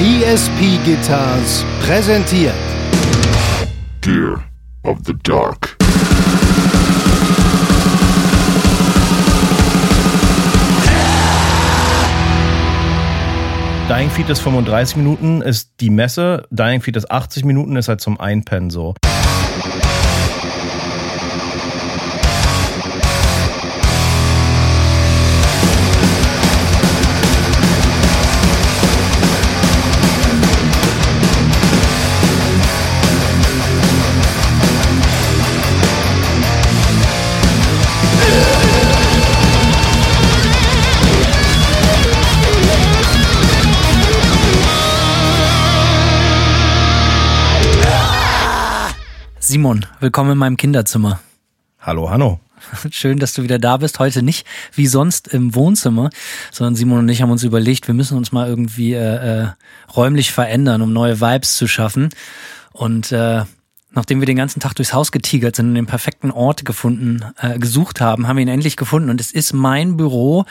ESP Guitars präsentiert Gear of the Dark. Dying Feet ist 35 Minuten, ist die Messe. Dying Feet ist 80 Minuten, ist halt zum Einpennen so. Simon, willkommen in meinem Kinderzimmer. Hallo, Hanno. Schön, dass du wieder da bist. Heute nicht wie sonst im Wohnzimmer, sondern Simon und ich haben uns überlegt, wir müssen uns mal irgendwie äh, äh, räumlich verändern, um neue Vibes zu schaffen. Und äh, nachdem wir den ganzen Tag durchs Haus getigert sind und den perfekten Ort gefunden, äh, gesucht haben, haben wir ihn endlich gefunden. Und es ist mein Büro.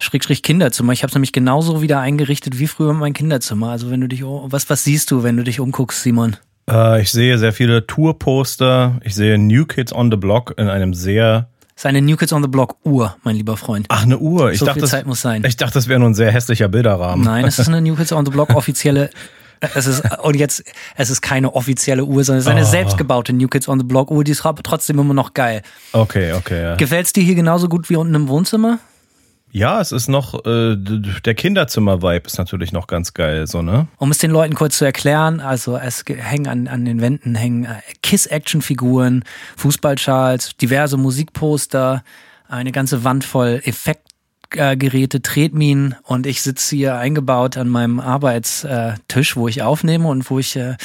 Schrägstrich Kinderzimmer. Ich habe es nämlich genauso wieder eingerichtet wie früher mein Kinderzimmer. Also wenn du dich, was was siehst du, wenn du dich umguckst, Simon? Äh, ich sehe sehr viele Tourposter. Ich sehe New Kids on the Block in einem sehr. Das ist eine New Kids on the Block Uhr, mein lieber Freund. Ach, eine Uhr. Ich so dachte, viel Zeit muss sein. Ich dachte, das wäre nur ein sehr hässlicher Bilderrahmen. Nein, es ist eine New Kids on the Block offizielle. Es ist, und jetzt, es ist keine offizielle Uhr, sondern es ist eine Oh. selbstgebaute New Kids on the Block Uhr, die ist aber trotzdem immer noch geil. Okay, okay, ja. Gefällt's dir hier genauso gut wie unten im Wohnzimmer? Ja, es ist noch, äh, der Kinderzimmer-Vibe ist natürlich noch ganz geil, so, ne? Um es den Leuten kurz zu erklären, also es ge- hängen an, an den Wänden hängen äh, Kiss-Action-Figuren, Fußballschals, diverse Musikposter, eine ganze Wand voll Effektgeräte, Tretminen und ich sitze hier eingebaut an meinem Arbeitstisch, wo ich aufnehme und wo ich äh,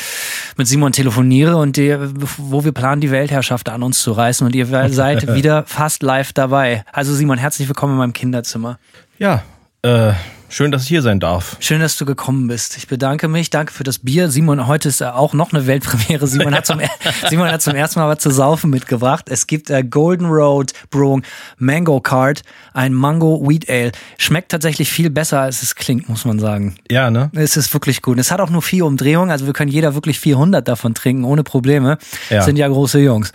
mit Simon telefoniere und die, wo wir planen, die Weltherrschaft an uns zu reißen und ihr seid wieder fast live dabei. Also Simon, herzlich willkommen in meinem Kinderzimmer. Ja, äh, schön, dass ich hier sein darf. Schön, dass du gekommen bist. Ich bedanke mich. Danke für das Bier. Simon, heute ist auch noch eine Weltpremiere. Simon hat zum, Simon hat zum ersten Mal was zu saufen mitgebracht. Es gibt äh, Golden Road Brewing Mango Card, ein Mango Wheat Ale. Schmeckt tatsächlich viel besser, als es klingt, muss man sagen. Ja, ne? Es ist wirklich gut. Es hat auch nur vier Umdrehungen, also wir können jeder wirklich 400 davon trinken, ohne Probleme. Ja. Sind ja große Jungs.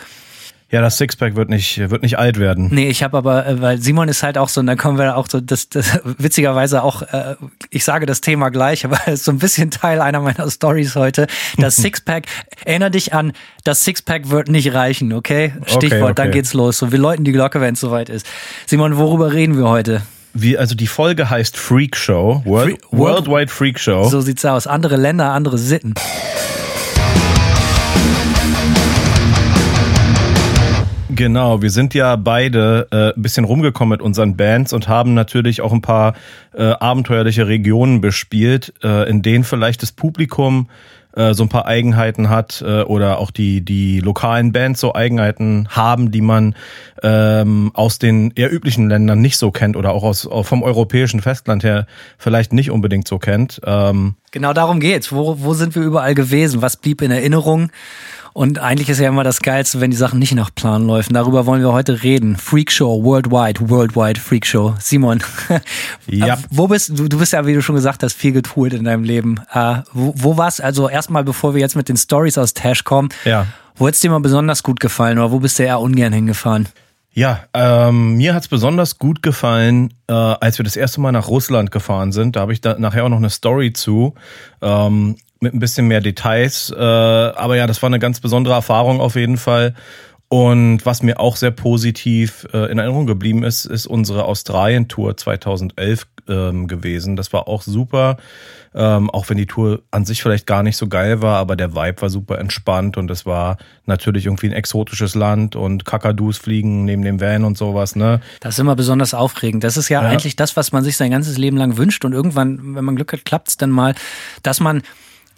Ja, das Sixpack wird nicht, wird nicht alt werden. Nee, ich habe aber, äh, weil Simon ist halt auch so, und dann kommen wir auch so, das, das witzigerweise auch, äh, ich sage das Thema gleich, aber es ist so ein bisschen Teil einer meiner Stories heute. Das Sixpack, erinner dich an, das Sixpack wird nicht reichen, okay? Stichwort, okay. dann geht's los. So, wir läuten die Glocke, wenn es soweit ist. Simon, worüber reden wir heute? Wie, also die Folge heißt Freak Show, World, Free- World- Worldwide Freak Show. So sieht's aus. Andere Länder, andere Sitten. Genau, wir sind ja beide äh, ein bisschen rumgekommen mit unseren Bands und haben natürlich auch ein paar äh, abenteuerliche Regionen bespielt, äh, in denen vielleicht das Publikum äh, so ein paar Eigenheiten hat äh, oder auch die die lokalen Bands so Eigenheiten haben, die man ähm, aus den eher üblichen Ländern nicht so kennt oder auch aus vom europäischen Festland her vielleicht nicht unbedingt so kennt. Ähm, Genau darum geht's. Wo, wo sind wir überall gewesen? Was blieb in Erinnerung? Und eigentlich ist ja immer das Geilste, wenn die Sachen nicht nach Plan laufen. Darüber wollen wir heute reden. Freak Show, worldwide, worldwide Freak Show. Simon, Ja. äh, wo bist du? Du bist ja, wie du schon gesagt hast, viel getourt in deinem Leben. Äh, wo, wo war's? Also erstmal, bevor wir jetzt mit den Stories aus Tash kommen, Ja. wo hat's dir mal besonders gut gefallen oder wo bist du eher ungern hingefahren? Ja, ähm, mir hat's besonders gut gefallen, äh, als wir das erste Mal nach Russland gefahren sind. Da habe ich da nachher auch noch eine Story zu, ähm, mit ein bisschen mehr Details. Äh, aber ja, das war eine ganz besondere Erfahrung auf jeden Fall. Und was mir auch sehr positiv äh, in Erinnerung geblieben ist, ist unsere Australien-Tour 2011 ähm, gewesen. Das war auch super, ähm, auch wenn die Tour an sich vielleicht gar nicht so geil war, aber der Vibe war super entspannt und es war natürlich irgendwie ein exotisches Land und Kakadus fliegen neben dem Van und sowas, ne? Das ist immer besonders aufregend. Das ist ja, Ja. eigentlich das, was man sich sein ganzes Leben lang wünscht. Und irgendwann, wenn man Glück hat, klappt's dann mal, dass man.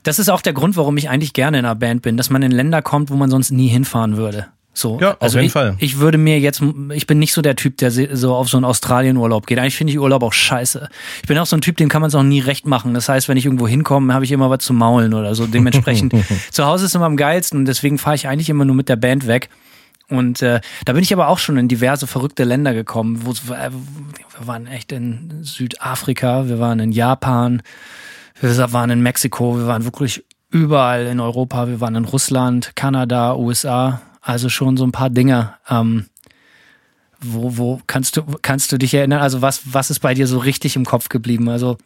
Das ist auch der Grund, warum ich eigentlich gerne in einer Band bin, dass man in Länder kommt, wo man sonst nie hinfahren würde. So. Ja, auf also jeden ich, Fall. Ich würde mir jetzt, ich bin nicht so der Typ, der so auf so einen Australien-Urlaub geht. Eigentlich finde ich Urlaub auch scheiße. Ich bin auch so ein Typ, dem kann man es auch nie recht machen. Das heißt, wenn ich irgendwo hinkomme, habe ich immer was zu maulen oder so. Dementsprechend, zu Hause ist immer am geilsten und deswegen fahre ich eigentlich immer nur mit der Band weg. Und äh, da bin ich aber auch schon in diverse verrückte Länder gekommen. Wo, äh, wir waren echt in Südafrika, wir waren in Japan, Wir waren in Mexiko, wir waren wirklich überall in Europa, wir waren in Russland, Kanada, USA, also schon so ein paar Dinge. Ähm, wo, wo kannst du, kannst du dich erinnern? Also was, was ist bei dir so richtig im Kopf geblieben? Also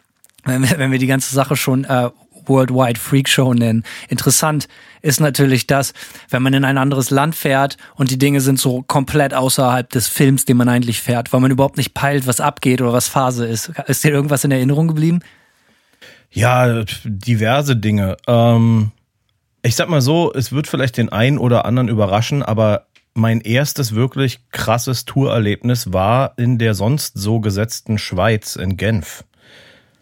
wenn wir, wenn wir die ganze Sache schon äh, Worldwide Freak Show nennen. Interessant ist natürlich das, wenn man in ein anderes Land fährt und die Dinge sind so komplett außerhalb des Films, den man eigentlich fährt, weil man überhaupt nicht peilt, was abgeht oder was Phase ist. Ist dir irgendwas in Erinnerung geblieben? Ja, diverse Dinge. Ähm, ich sag mal so, es wird vielleicht den einen oder anderen überraschen, aber mein erstes wirklich krasses Tourerlebnis war in der sonst so gesetzten Schweiz in Genf.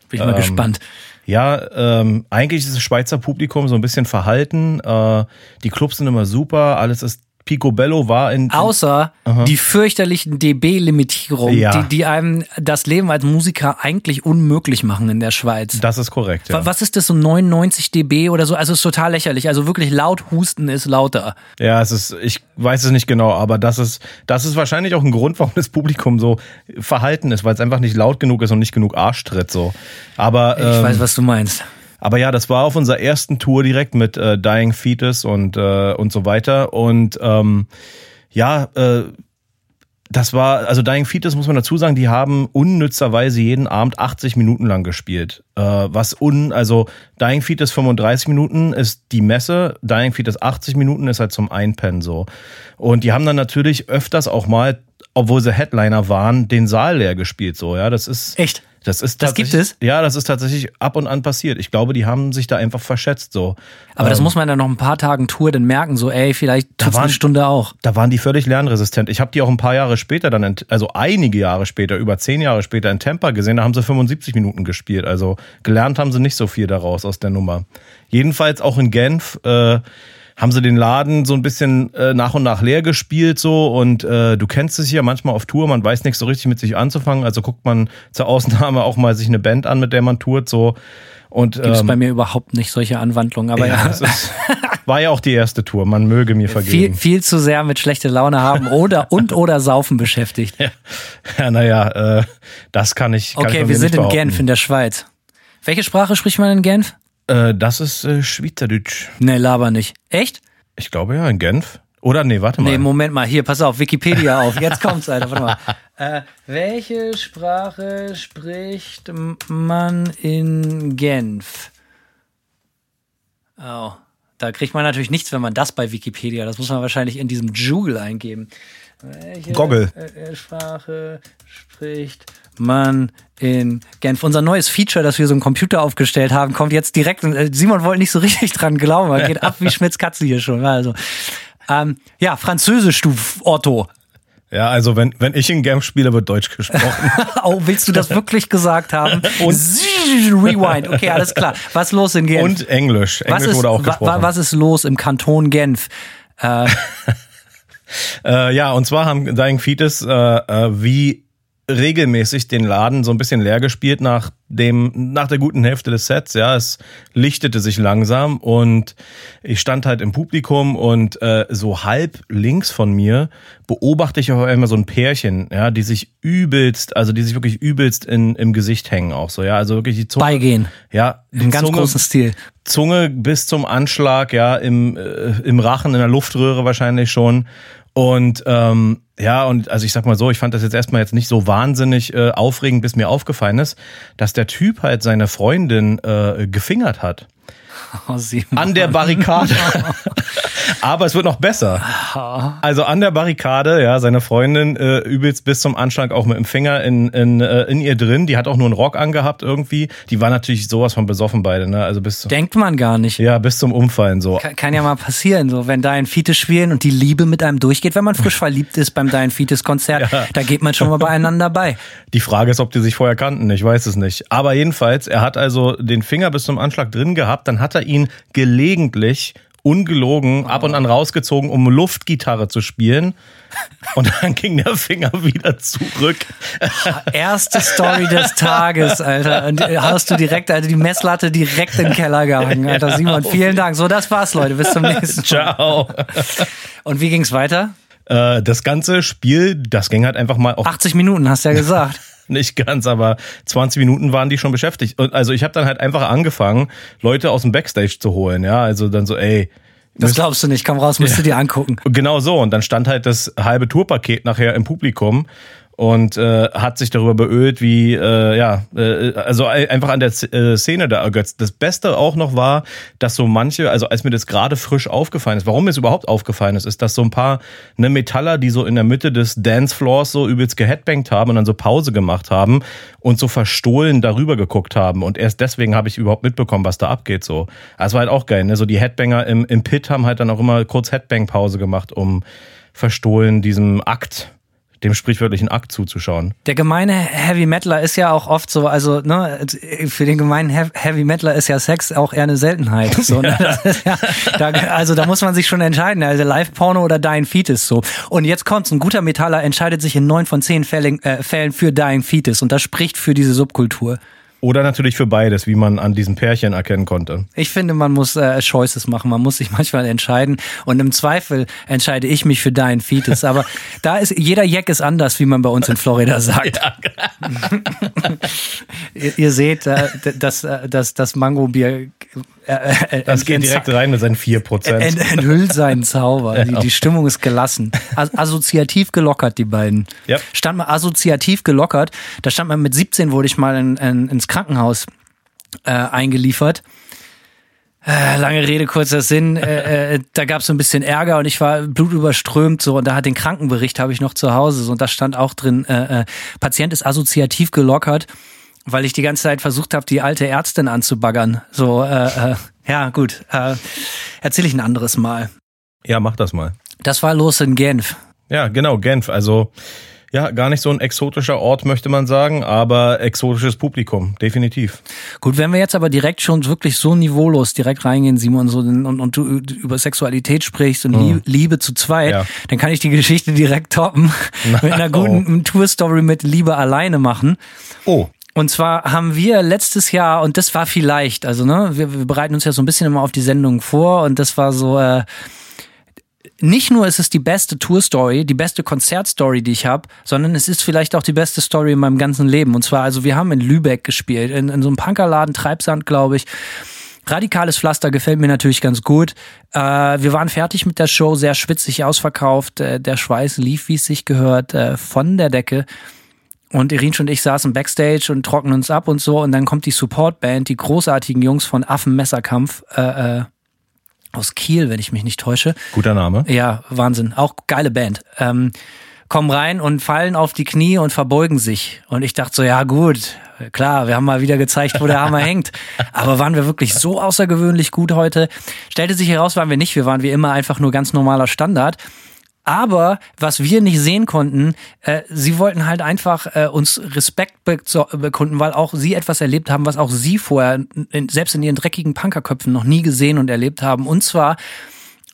Bin ich mal Ähm, gespannt. Ja, ähm, eigentlich ist das Schweizer Publikum so ein bisschen verhalten. Äh, die Clubs sind immer super, alles ist Picobello war in Außer die fürchterlichen dB-Limitierungen, Ja. die, die einem das Leben als Musiker eigentlich unmöglich machen in der Schweiz. das ist korrekt. Ja. Wa- Was ist das, so 99 dB oder so? Also es ist total lächerlich. Also wirklich laut husten ist lauter. Ja, es ist, ich weiß es nicht genau, aber das ist, das ist wahrscheinlich auch ein Grund, warum das Publikum so verhalten ist, weil es einfach nicht laut genug ist und nicht genug Arsch tritt, so. Aber, Ich ähm, weiß, was du meinst. Aber ja, das war auf unserer ersten Tour direkt mit äh, Dying Fetus und, äh, und so weiter. Und ähm, ja, äh, das war, also Dying Fetus muss man dazu sagen, die haben unnützerweise jeden Abend 80 Minuten lang gespielt. Äh, was un, also Dying Fetus 35 Minuten ist die Messe, Dying Fetus 80 Minuten ist halt zum Einpennen so. Und die haben dann natürlich öfters auch mal, obwohl sie Headliner waren, den Saal leer gespielt so, ja, das ist. Echt? Das ist Das gibt es? Ja, das ist tatsächlich ab und an passiert. Ich glaube, die haben sich da einfach verschätzt so. Aber das Ähm, muss man dann noch ein paar Tagen Tour dann merken, so ey, vielleicht waren- eine Stunde auch. da waren die völlig lernresistent. Ich habe die auch ein paar Jahre später dann, in, also einige Jahre später, über zehn Jahre später in Tampa gesehen. Da haben sie 75 Minuten gespielt. Also gelernt haben sie nicht so viel daraus aus der Nummer. Jedenfalls auch in Genf äh, haben sie den Laden so ein bisschen äh, nach und nach leer gespielt so und äh, du kennst es ja manchmal auf Tour, man weiß nichts so richtig mit sich anzufangen, also guckt man zur Ausnahme auch mal sich eine Band an, mit der man tourt so und Gibt's ähm, bei mir überhaupt nicht solche Anwandlungen. Aber ja, ja, ist, war ja auch die erste Tour, man möge mir viel, vergeben. viel zu sehr mit schlechter Laune haben oder und oder saufen beschäftigt. Ja, naja, äh, das kann ich. Kann ich Okay, von wir sind in. Genf in der Schweiz. Welche Sprache spricht man in Genf? Äh, das ist äh, Schweizerdeutsch. Nee, laber nicht. Echt? Ich glaube ja, in Genf. Oder nee, warte mal. Nee, Moment mal, hier, pass auf, Wikipedia auf. Jetzt kommt's, Alter, warte mal. Äh, welche Sprache spricht man in Genf? Oh, da kriegt man natürlich nichts, wenn man das bei Wikipedia, das muss man wahrscheinlich in diesem Joogle eingeben. Welche Goggle. äh, Sprache spricht man in Genf? Unser neues Feature, dass wir so einen Computer aufgestellt haben, kommt jetzt direkt. äh, Simon wollte nicht so richtig dran glauben, er geht ab wie Schmitz Katze hier schon. Also, ähm, ja, Französisch, du Otto. Ja, also wenn, wenn ich in Genf spiele, wird Deutsch gesprochen. Oh, willst du das wirklich gesagt haben? Rewind. Okay, alles klar. Was ist los in Genf? Und Englisch. was Englisch ist, wurde auch gesprochen. wa- was ist los im Kanton Genf? Äh, ja, und zwar haben Dying Fetus äh, äh, wie regelmäßig den Laden so ein bisschen leer gespielt nach dem nach der guten Hälfte des Sets. Ja, es lichtete sich langsam und ich stand halt im Publikum und äh, so halb links von mir beobachte ich auch immer so ein Pärchen, ja, die sich übelst, also die sich wirklich übelst in, im Gesicht hängen auch so, ja, also wirklich die Zunge. Beigehen. Ja, Im ganz Zunge, großen Stil. Zunge bis zum Anschlag, ja, im, äh, im Rachen, in der Luftröhre wahrscheinlich schon. Und ähm, ja, und also ich sag mal so, ich fand das jetzt erstmal jetzt nicht so wahnsinnig äh, aufregend, bis mir aufgefallen ist, dass der Typ halt seine Freundin äh, gefingert hat. An der Barrikade. Aber es wird noch besser. Also an der Barrikade, ja, seine Freundin äh, übelst bis zum Anschlag auch mit dem Finger in, in, äh, in ihr drin. Die hat auch nur einen Rock angehabt irgendwie. Die war natürlich sowas von besoffen beide, ne? Also bis, Denkt man gar nicht. ja, bis zum Umfallen so. Kann, kann ja mal passieren, so wenn Dein Fites spielen und die Liebe mit einem durchgeht, wenn man frisch verliebt ist beim Dein Fites Konzert, Ja. da geht man schon mal beieinander bei. Die Frage ist, ob die sich vorher kannten. Ich weiß es nicht. Aber jedenfalls, er hat also den Finger bis zum Anschlag drin gehabt. Dann hat er ihn gelegentlich ungelogen ab und an rausgezogen, um Luftgitarre zu spielen. Und dann ging der Finger wieder zurück. Erste Story des Tages, Alter. Und äh, hast du direkt, also die Messlatte direkt in den Keller gehangen, Alter. Simon, vielen Dank. So, das war's, Leute. Bis zum nächsten Mal. Ciao. Und wie ging's weiter? Äh, das ganze Spiel, das ging halt einfach mal auf 80 Minuten, hast du ja gesagt. nicht ganz, aber 20 Minuten waren die schon beschäftigt. Und also ich habe dann halt einfach angefangen, Leute aus dem Backstage zu holen, ja, also dann so, ey, das glaubst du nicht, komm raus, musst ja. du dir angucken. Genau so. Und dann stand halt das halbe Tourpaket nachher im Publikum und äh, hat sich darüber beölt, wie äh, ja, äh, also einfach an der äh, Szene da ergötzt. Das Beste auch noch war, dass so manche, also als mir das gerade frisch aufgefallen ist, warum mir es überhaupt aufgefallen ist, ist, dass so ein paar ne Metaller, die so in der Mitte des Dancefloors so übelst geheadbangt haben und dann so Pause gemacht haben und so verstohlen darüber geguckt haben und erst deswegen habe ich überhaupt mitbekommen, was da abgeht so. Das war halt auch geil, ne? So die Headbanger im, im Pit haben halt dann auch immer kurz Headbang-Pause gemacht, um verstohlen diesem Akt dem sprichwörtlichen Akt zuzuschauen. Der gemeine Heavy Metaler ist ja auch oft so, also ne, für den gemeinen Heavy Metaler ist ja Sex auch eher eine Seltenheit. So, ne? ja, da, also da muss man sich schon entscheiden, also Live-Porno oder Dying Fetus so. Und jetzt kommt's, ein guter Metaller entscheidet sich in neun von zehn Fällen, äh, Fällen für Dying Fetus und das spricht für diese Subkultur. Oder natürlich für beides, wie man an diesen Pärchen erkennen konnte. Ich finde, man muss äh, Choices machen. Man muss sich manchmal entscheiden. Und im Zweifel entscheide ich mich für deinen Fetus. Aber da ist jeder Jack ist anders, wie man bei uns in Florida sagt. ihr, ihr, seht, äh, das, äh, das, das Mango-Bier äh, äh, das geht direkt rein mit seinen 4%. Ent, enthüllt seinen Zauber. Die, die Stimmung ist gelassen. assoziativ gelockert, die beiden. Ja. Stand mal assoziativ gelockert. Da stand man mit 17, wurde ich mal in, in, ins Krankenhaus äh, eingeliefert. Äh, lange Rede, kurzer Sinn. Äh, äh, da gab es so ein bisschen Ärger und ich war blutüberströmt so und da hat den Krankenbericht habe ich noch zu Hause so und da stand auch drin, äh, äh, Patient ist assoziativ gelockert weil ich die ganze Zeit versucht habe, die alte Ärztin anzubaggern. So, äh, äh, ja, gut. Äh, Erzähle ich ein anderes Mal. Ja, mach das mal. Das war los in Genf. Ja, genau, Genf. Also ja, gar nicht so ein exotischer Ort, möchte man sagen, aber exotisches Publikum, definitiv. Gut, wenn wir jetzt aber direkt schon wirklich so niveaulos direkt reingehen, Simon, so, und, und du über Sexualität sprichst und hm. Liebe zu zweit, ja. dann kann ich die Geschichte direkt toppen, mit einer guten oh. Tour-Story mit Liebe alleine machen. Oh. Und zwar haben wir letztes Jahr, und das war vielleicht, also ne, wir, wir bereiten uns ja so ein bisschen immer auf die Sendung vor und das war so, äh, nicht nur ist es die beste Tour-Story, die beste Konzert-Story, die ich habe, sondern es ist vielleicht auch die beste Story in meinem ganzen Leben. Und zwar, also wir haben in Lübeck gespielt, in, in so einem Punkerladen, Treibsand, glaube ich. Radikales Pflaster gefällt mir natürlich ganz gut. Äh, wir waren fertig mit der Show, sehr schwitzig ausverkauft. Äh, der Schweiß lief, wie es sich gehört, äh, von der Decke. Und Irinsch und ich saßen backstage und trocknen uns ab und so. Und dann kommt die Supportband, die großartigen Jungs von Affenmesserkampf äh, äh, aus Kiel, wenn ich mich nicht täusche. Guter Name. Ja, Wahnsinn. Auch geile Band. Ähm, kommen rein und fallen auf die Knie und verbeugen sich. Und ich dachte so, ja gut, klar, wir haben mal wieder gezeigt, wo der Hammer hängt. Aber waren wir wirklich so außergewöhnlich gut heute? Stellte sich heraus, waren wir nicht. Wir waren wie immer einfach nur ganz normaler Standard. Aber was wir nicht sehen konnten, äh, sie wollten halt einfach äh, uns Respekt bekunden, weil auch sie etwas erlebt haben, was auch sie vorher, in, selbst in ihren dreckigen Punkerköpfen, noch nie gesehen und erlebt haben. Und zwar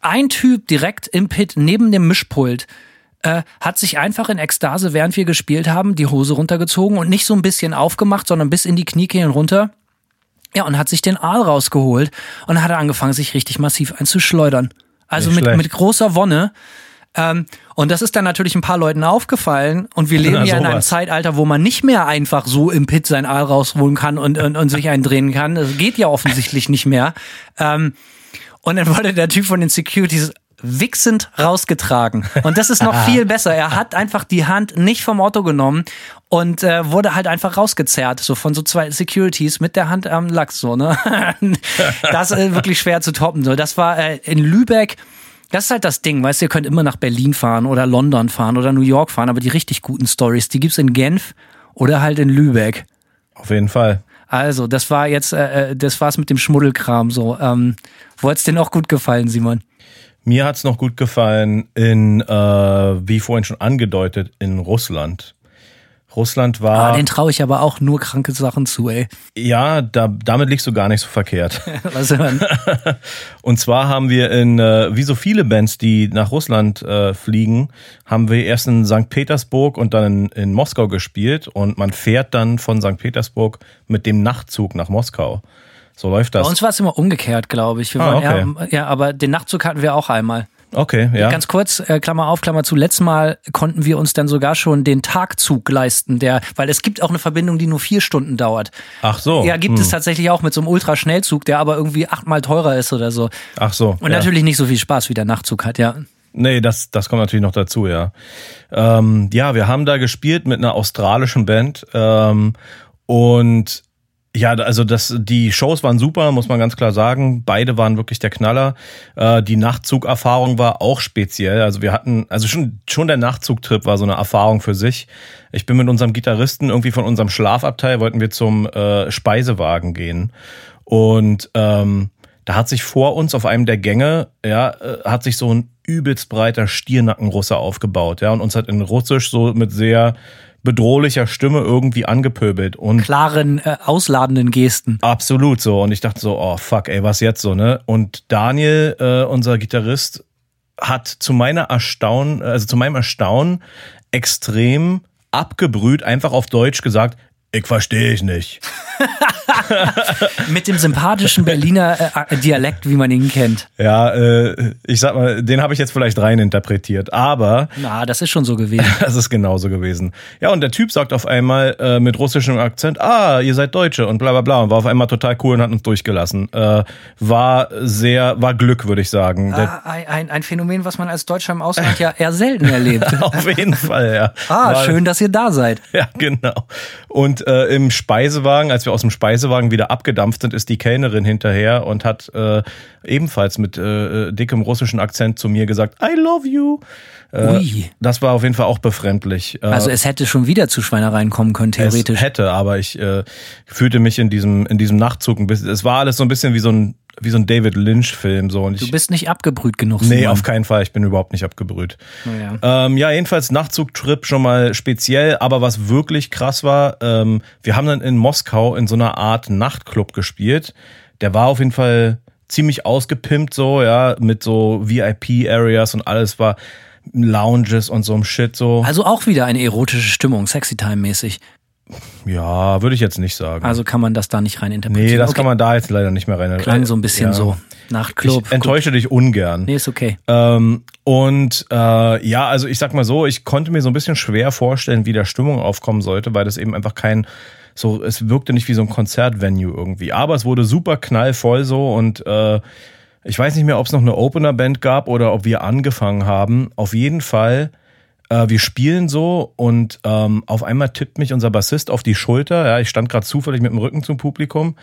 ein Typ direkt im Pit neben dem Mischpult äh, hat sich einfach in Ekstase, während wir gespielt haben, die Hose runtergezogen und nicht so ein bisschen aufgemacht, sondern bis in die Kniekehlen runter. Ja, und hat sich den Aal rausgeholt und hat angefangen, sich richtig massiv einzuschleudern. Also mit, mit großer Wonne. Ähm, und das ist dann natürlich ein paar Leuten aufgefallen. Und wir leben ja in einem Zeitalter, wo man nicht mehr einfach so im Pit sein Aal rausholen kann und, und, und sich eindrehen kann. Das geht ja offensichtlich nicht mehr. Ähm, und dann wurde der Typ von den Securities wichsend rausgetragen. Und das ist noch viel besser. Er hat einfach die Hand nicht vom Auto genommen und äh, wurde halt einfach rausgezerrt, so von so zwei Securities mit der Hand am Lachs, so, ne? das ist wirklich schwer zu toppen. So, das war äh, in Lübeck das ist halt das Ding, weißt du, ihr könnt immer nach Berlin fahren oder London fahren oder New York fahren, aber die richtig guten Stories, die gibt's in Genf oder halt in Lübeck. Auf jeden Fall. Also, das war jetzt, äh, äh das war's mit dem Schmuddelkram so. Ähm, wo hat's dir noch gut gefallen, Simon? Mir hat's noch gut gefallen in, äh, wie vorhin schon angedeutet, in Russland. Russland war. Ah, den traue ich aber auch nur kranke Sachen zu, ey. Ja, da, damit liegst du gar nicht so verkehrt. Was denn? Und zwar haben wir in, äh, wie so viele Bands, die nach Russland äh, fliegen, haben wir erst in St. Petersburg und dann in, in Moskau gespielt und man fährt dann von St. Petersburg mit dem Nachtzug nach Moskau. So läuft das. Bei uns war es immer umgekehrt, glaube ich. Wir ah, okay. eher, ja, aber den Nachtzug hatten wir auch einmal. Okay, ja. Ganz kurz, äh, Klammer auf, Klammer zu. Letztes Mal konnten wir uns dann sogar schon den Tagzug leisten, der, weil es gibt auch eine Verbindung, die nur vier Stunden dauert. Ach so. Ja, gibt hm. es tatsächlich auch mit so einem Ultraschnellzug, der aber irgendwie achtmal teurer ist oder so. Ach so. Und ja. natürlich nicht so viel Spaß wie der Nachtzug hat, ja. Nee, das, das kommt natürlich noch dazu, ja. Ähm, ja, wir haben da gespielt mit einer australischen Band ähm, und ja, also das, die Shows waren super, muss man ganz klar sagen. Beide waren wirklich der Knaller. Äh, die Nachtzugerfahrung war auch speziell. Also wir hatten, also schon, schon der Nachtzugtrip war so eine Erfahrung für sich. Ich bin mit unserem Gitarristen irgendwie von unserem Schlafabteil wollten wir zum äh, Speisewagen gehen und ähm, da hat sich vor uns auf einem der Gänge, ja, äh, hat sich so ein übelst breiter Stiernackenrusse aufgebaut, ja, und uns hat in Russisch so mit sehr bedrohlicher Stimme irgendwie angepöbelt und Klaren, äh, ausladenden Gesten. absolut so und ich dachte so, oh fuck, ey, was jetzt so, ne? Und Daniel, äh, unser Gitarrist, hat zu meiner Erstaunen, also zu meinem Erstaunen extrem abgebrüht einfach auf Deutsch gesagt, ich verstehe ich nicht. Mit dem sympathischen Berliner äh, Dialekt, wie man ihn kennt. Ja, äh, ich sag mal, den habe ich jetzt vielleicht reininterpretiert, aber Na, das ist schon so gewesen. das ist genauso gewesen. Ja, und der Typ sagt auf einmal äh, mit russischem Akzent, ah, ihr seid Deutsche und bla bla bla und war auf einmal total cool und hat uns durchgelassen. Äh, war sehr, war Glück, würde ich sagen. Ah, ein, ein, ein Phänomen, was man als Deutscher im Ausland ja eher selten erlebt. auf jeden Fall, ja. Ah, War- schön, dass ihr da seid. Ja, genau. Und äh, im Speisewagen, als wir aus dem Speisewagen wieder abgedampft sind, ist die Kellnerin hinterher und hat äh, ebenfalls mit äh, dickem russischen Akzent zu mir gesagt, I love you. Äh, Ui. das war auf jeden Fall auch befremdlich. Äh, Also es hätte schon wieder zu Schweinereien kommen können, theoretisch. Es hätte, aber ich äh, fühlte mich in diesem in diesem Nachtzug ein bisschen. Es war alles so ein bisschen wie so ein wie so ein David Lynch Film so und Du ich bist nicht abgebrüht genug. nee Simon. auf keinen Fall. Ich bin überhaupt nicht abgebrüht. Naja. Ähm, ja, jedenfalls Nachtzugtrip schon mal speziell, aber was wirklich krass war, ähm, wir haben dann in Moskau in so einer Art Nachtclub gespielt. Der war auf jeden Fall ziemlich ausgepimpt so, ja, mit so VIP-Areas und alles war Lounges und so einem Shit so. Also auch wieder eine erotische Stimmung, sexy time mäßig. Ja, würde ich jetzt nicht sagen. Also kann man das da nicht rein interpretieren. nee, das okay. kann man da jetzt leider nicht mehr rein. Klang so ein bisschen Ja. so. Nachtclub. Ich enttäusche dich ungern. Nee, ist okay. Ähm, und äh, ja, also ich sag mal so, ich konnte mir so ein bisschen schwer vorstellen, wie der Stimmung aufkommen sollte, weil das eben einfach kein so, es wirkte nicht wie so ein Konzertvenue irgendwie. Aber es wurde super knallvoll so und äh, ich weiß nicht mehr, ob es noch eine Opener-Band gab oder ob wir angefangen haben. Auf jeden Fall, äh, wir spielen so und ähm, auf einmal tippt mich unser Bassist auf die Schulter. Ja, ich stand gerade zufällig mit dem Rücken zum Publikum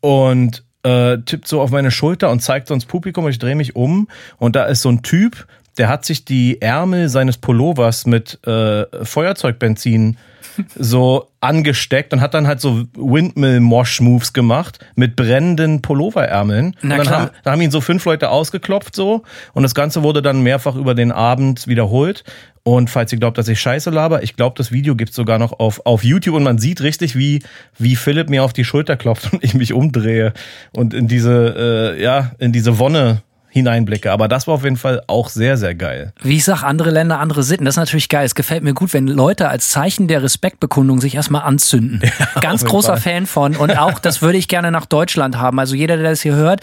und äh, tippt so auf meine Schulter und zeigt so ins Publikum. Ich drehe mich um und da ist so ein Typ, der hat sich die Ärmel seines Pullovers mit äh, Feuerzeugbenzin so angesteckt und hat dann halt so Windmill-Mosh-Moves gemacht mit brennenden Pulloverärmeln. Na und dann klar. haben, da haben ihn so fünf Leute ausgeklopft so und das Ganze wurde dann mehrfach über den Abend wiederholt. Und falls ihr glaubt, dass ich Scheiße laber, ich glaube, das Video gibt's sogar noch auf, auf YouTube und man sieht richtig, wie, wie Philipp mir auf die Schulter klopft und ich mich umdrehe und in diese, äh, ja, in diese Wonne hineinblicke. Aber das war auf jeden Fall auch sehr, sehr geil. Wie ich sag, andere Länder, andere Sitten. Das ist natürlich geil. Es gefällt mir gut, wenn Leute als Zeichen der Respektbekundung sich erstmal anzünden. Ganz jeden großer Fall. Fan von. Und auch, das würde ich gerne nach Deutschland haben. Also jeder, der das hier hört,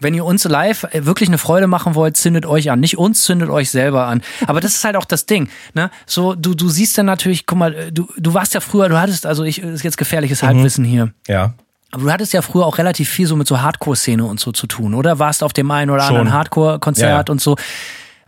wenn ihr uns live äh, wirklich eine Freude machen wollt, zündet euch an. Nicht uns, zündet euch selber an. Aber das ist halt auch das Ding. Ne? So, du, du siehst dann natürlich, guck mal, äh, du, du warst ja früher, du hattest, also ich, ist jetzt gefährliches Halbwissen hier. Ja. Aber du hattest ja früher auch relativ viel so mit so Hardcore-Szene und so zu tun, oder? Warst auf dem einen oder Schon. anderen Hardcore-Konzert Ja, ja. und so.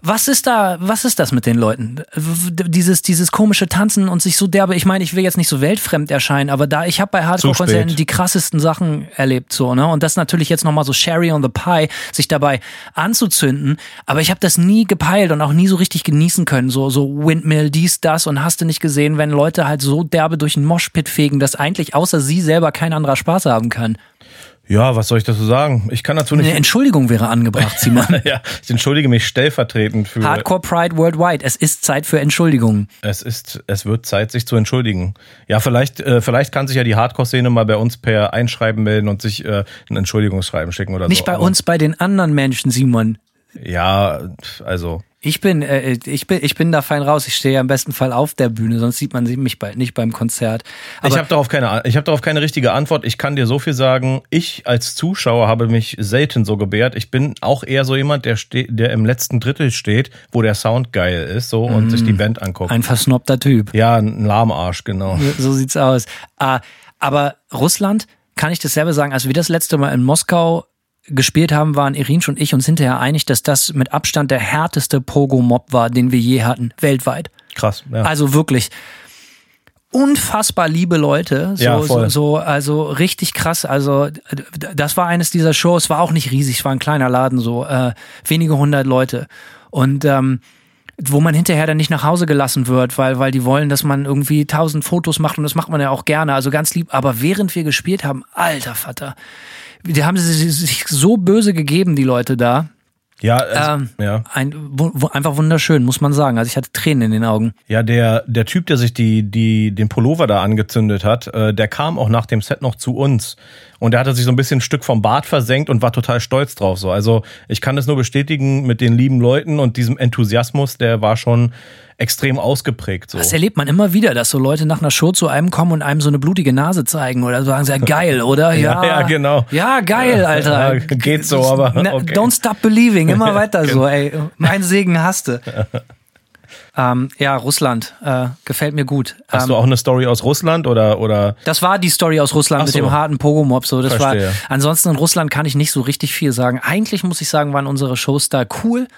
Was ist da, was ist das mit den Leuten? Dieses, dieses komische Tanzen und sich so derbe, ich meine, ich will jetzt nicht so weltfremd erscheinen, aber da, ich habe bei Hardcore-Konzerten die krassesten Sachen erlebt, so, ne? Und das natürlich jetzt nochmal so Sherry on the Pie, sich dabei anzuzünden, aber ich habe das nie gepeilt und auch nie so richtig genießen können, so, so Windmill, dies, das und hast du nicht gesehen, wenn Leute halt so derbe durch den Moshpit fegen, dass eigentlich außer sie selber kein anderer Spaß haben kann. Ja, was soll ich dazu sagen? Ich kann dazu nicht. Eine Entschuldigung wäre angebracht, Simon. ja, ich entschuldige mich stellvertretend für. Hardcore Pride Worldwide. Es ist Zeit für Entschuldigungen. Es ist, es wird Zeit, sich zu entschuldigen. Ja, vielleicht, äh, vielleicht kann sich ja die Hardcore-Szene mal bei uns per Einschreiben melden und sich äh, ein Entschuldigungsschreiben schicken oder Nicht so. bei Aber- uns, bei den anderen Menschen, Simon. Ja, also Ich bin, äh, ich bin, ich bin da fein raus. Ich stehe ja im besten Fall auf der Bühne, sonst sieht man mich bald nicht beim Konzert. Aber ich habe darauf keine, ich habe darauf keine richtige Antwort. Ich kann dir so viel sagen. Ich als Zuschauer habe mich selten so gebärt. Ich bin auch eher so jemand, der steht, der im letzten Drittel steht, wo der Sound geil ist, so und mm, sich die Band anguckt. Ein versnobter Typ. Ja, ein Lahmarsch, genau. So sieht's aus. Äh, aber Russland, kann ich dasselbe sagen, als wir das letzte Mal in Moskau gespielt haben, waren Irinsch und ich uns hinterher einig, dass das mit Abstand der härteste Pogo-Mob war, den wir je hatten, weltweit. Krass, ja. Also wirklich unfassbar liebe Leute. So, ja, so, so, also richtig krass. Also, das war eines dieser Shows, war auch nicht riesig, es war ein kleiner Laden, so äh, wenige hundert Leute. Und ähm, wo man hinterher dann nicht nach Hause gelassen wird, weil, weil die wollen, dass man irgendwie tausend Fotos macht und das macht man ja auch gerne, also ganz lieb. Aber während wir gespielt haben, alter Vater, die haben sie sich so böse gegeben, die Leute da. Ja, also, ähm, ja. Ein, einfach wunderschön, muss man sagen. Also ich hatte Tränen in den Augen. Ja, der, der Typ, der sich die, die, den Pullover da angezündet hat, äh, der kam auch nach dem Set noch zu uns. Und der hatte sich so ein bisschen ein Stück vom Bart versenkt und war total stolz drauf. So. Also ich kann das nur bestätigen mit den lieben Leuten und diesem Enthusiasmus, der war schon extrem ausgeprägt. So. Das erlebt man immer wieder, dass so Leute nach einer Show zu einem kommen und einem so eine blutige Nase zeigen oder sagen sie, ja geil, oder? Ja, ja, genau. Ja, geil, Alter. Ja, geht so, aber okay. Don't stop believing, immer weiter so, ey. Mein Segen hasste. Ähm, ja, Russland äh, gefällt mir gut. Hast ähm, du auch eine Story aus Russland oder oder? Das war die Story aus Russland Ach mit dem harten Pogomob. So, das Verstehe. war. Ansonsten in Russland kann ich nicht so richtig viel sagen. Eigentlich muss ich sagen, waren unsere Shows da cool.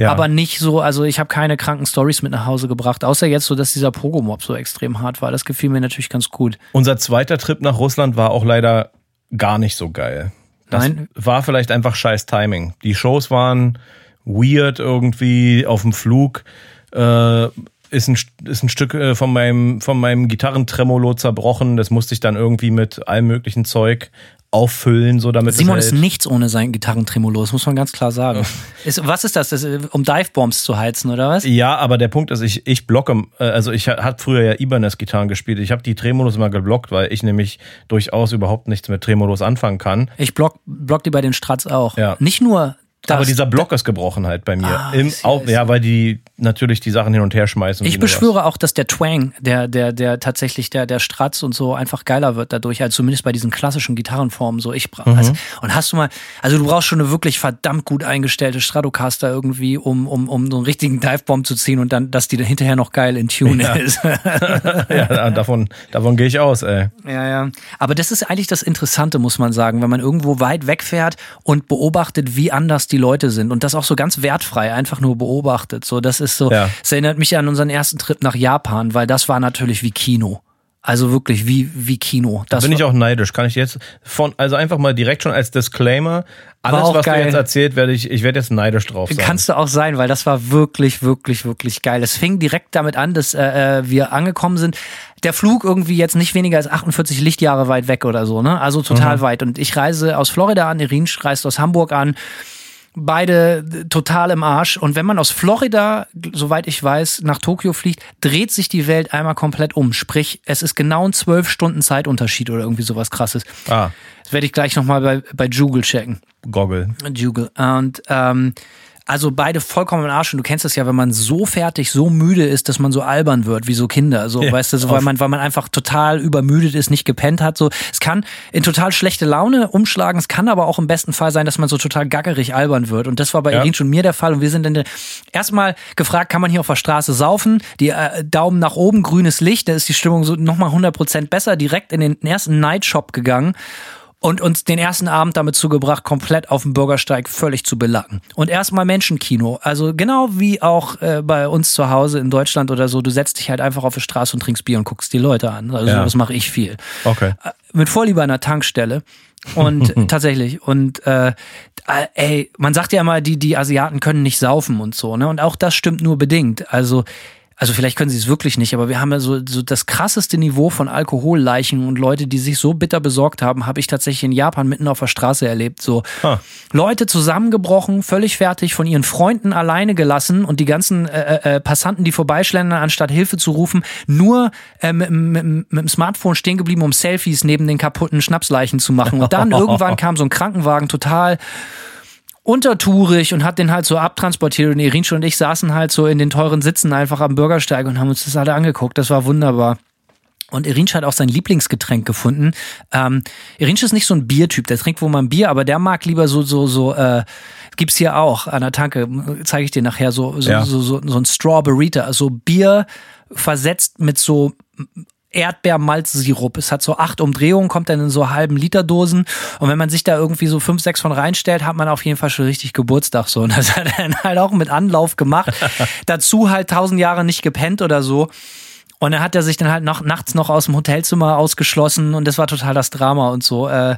Ja. Aber nicht so, also ich habe keine kranken Stories mit nach Hause gebracht, außer jetzt so, dass dieser Pogo-Mob so extrem hart war. Das gefiel mir natürlich ganz gut. Unser zweiter Trip nach Russland war auch leider gar nicht so geil. Das Nein. war vielleicht einfach scheiß Timing. Die Shows waren weird irgendwie auf dem Flug. Äh, ist ein, ist ein Stück äh, von meinem, von meinem Gitarrentremolo zerbrochen. Das musste ich dann irgendwie mit allem möglichen Zeug auffüllen, so damit Simon ist nichts ohne sein Gitarrentremolo, das muss man ganz klar sagen. ist, was ist das? das ist, um Divebombs zu heizen, oder was? Ja, aber der Punkt ist, ich, ich blocke, äh, also ich hatte früher ja Ibanez-Gitarren gespielt. Ich habe die Tremolos immer geblockt, weil ich nämlich durchaus überhaupt nichts mit Tremolos anfangen kann. Ich block, block die bei den Strats auch. Ja. Nicht nur das, aber dieser Block ist gebrochen halt bei mir. Ah, Im, auch, ja, weil die natürlich die Sachen hin und her schmeißen. Ich beschwöre auch, dass der Twang, der, der, der tatsächlich der, der Stratz und so einfach geiler wird dadurch, also zumindest bei diesen klassischen Gitarrenformen so. Ich mhm. also, und hast du mal, also du brauchst schon eine wirklich verdammt gut eingestellte Stratocaster irgendwie, um, um, um so einen richtigen Divebomb zu ziehen und dann, dass die dann hinterher noch geil in Tune ja. ist. ja, davon, davon gehe ich aus, ey. Ja, ja. Aber das ist eigentlich das Interessante, muss man sagen, wenn man irgendwo weit wegfährt und beobachtet, wie anders die Leute sind und das auch so ganz wertfrei einfach nur beobachtet. So, das ist so, ja. es erinnert mich an unseren ersten Trip nach Japan, weil das war natürlich wie Kino. Also wirklich wie, wie Kino. Das da bin ich auch neidisch. Kann ich jetzt von, also einfach mal direkt schon als Disclaimer, alles, was geil. du jetzt erzählt, werde ich, ich werde jetzt neidisch drauf sein. Kannst du auch sein, weil das war wirklich, wirklich, wirklich geil. Es fing direkt damit an, dass äh, äh wir angekommen sind. Der Flug irgendwie jetzt nicht weniger als 48 Lichtjahre weit weg oder so, ne? Also total mhm. weit. Und ich reise aus Florida an, Irin reist aus Hamburg an beide total im Arsch. Und wenn man aus Florida, soweit ich weiß, nach Tokio fliegt, dreht sich die Welt einmal komplett um. Sprich, es ist genau ein zwölf Stunden Zeitunterschied oder irgendwie sowas krasses. Ah. Das werde ich gleich nochmal bei, bei Google checken. Goggle. Google. Und ähm, also beide vollkommen im Arsch. Und du kennst das ja, wenn man so fertig, so müde ist, dass man so albern wird, wie so Kinder. So, ja, weißt du, so, weil man, weil man einfach total übermüdet ist, nicht gepennt hat. So, es kann in total schlechte Laune umschlagen. Es kann aber auch im besten Fall sein, dass man so total gaggerig albern wird. Und das war bei ja. Irin schon mir der Fall. Und wir sind dann erstmal gefragt, kann man hier auf der Straße saufen? Die äh, Daumen nach oben, grünes Licht. Da ist die Stimmung so nochmal 100 Prozent besser. Direkt in den ersten Nightshop gegangen und uns den ersten Abend damit zugebracht, komplett auf dem Bürgersteig völlig zu belacken. Und erstmal Menschenkino. Also genau wie auch äh, bei uns zu Hause in Deutschland oder so, du setzt dich halt einfach auf die Straße und trinkst Bier und guckst die Leute an. Also ja. das mache ich viel. Okay. Äh, mit Vorliebe an der Tankstelle. Und tatsächlich. Und äh, äh, ey, man sagt ja immer, die, die Asiaten können nicht saufen und so, ne? Und auch das stimmt nur bedingt. Also also vielleicht können sie es wirklich nicht, aber wir haben ja so, so das krasseste Niveau von Alkoholleichen und Leute, die sich so bitter besorgt haben, habe ich tatsächlich in Japan mitten auf der Straße erlebt. So huh. Leute zusammengebrochen, völlig fertig, von ihren Freunden alleine gelassen und die ganzen äh, äh, äh Passanten, die vorbeischlendern, anstatt Hilfe zu rufen, nur äh, mit, mit, mit dem Smartphone stehen geblieben, um Selfies neben den kaputten Schnapsleichen zu machen. Und dann irgendwann kam so ein Krankenwagen total untertourig und hat den halt so abtransportiert und Irinsch und ich saßen halt so in den teuren Sitzen einfach am Bürgersteig und haben uns das alle angeguckt. Das war wunderbar. Und Irinsch hat auch sein Lieblingsgetränk gefunden. Ähm, Irinsch ist nicht so ein Biertyp, der trinkt wohl mal ein Bier, aber der mag lieber so, so, so, äh, gibt's hier auch an der Tanke, zeige ich dir nachher, so, so, Ja. so, so, so ein Strawberryta, also Bier versetzt mit so Erdbeermalzsirup. Es hat so acht Umdrehungen, kommt dann in so halben Literdosen. Und wenn man sich da irgendwie so fünf, sechs von reinstellt, hat man auf jeden Fall schon richtig Geburtstag so. Und das hat er dann halt auch mit Anlauf gemacht. Dazu halt tausend Jahre nicht gepennt oder so. Und dann hat er sich dann halt noch, nachts noch aus dem Hotelzimmer ausgeschlossen und das war total das Drama und so. Äh,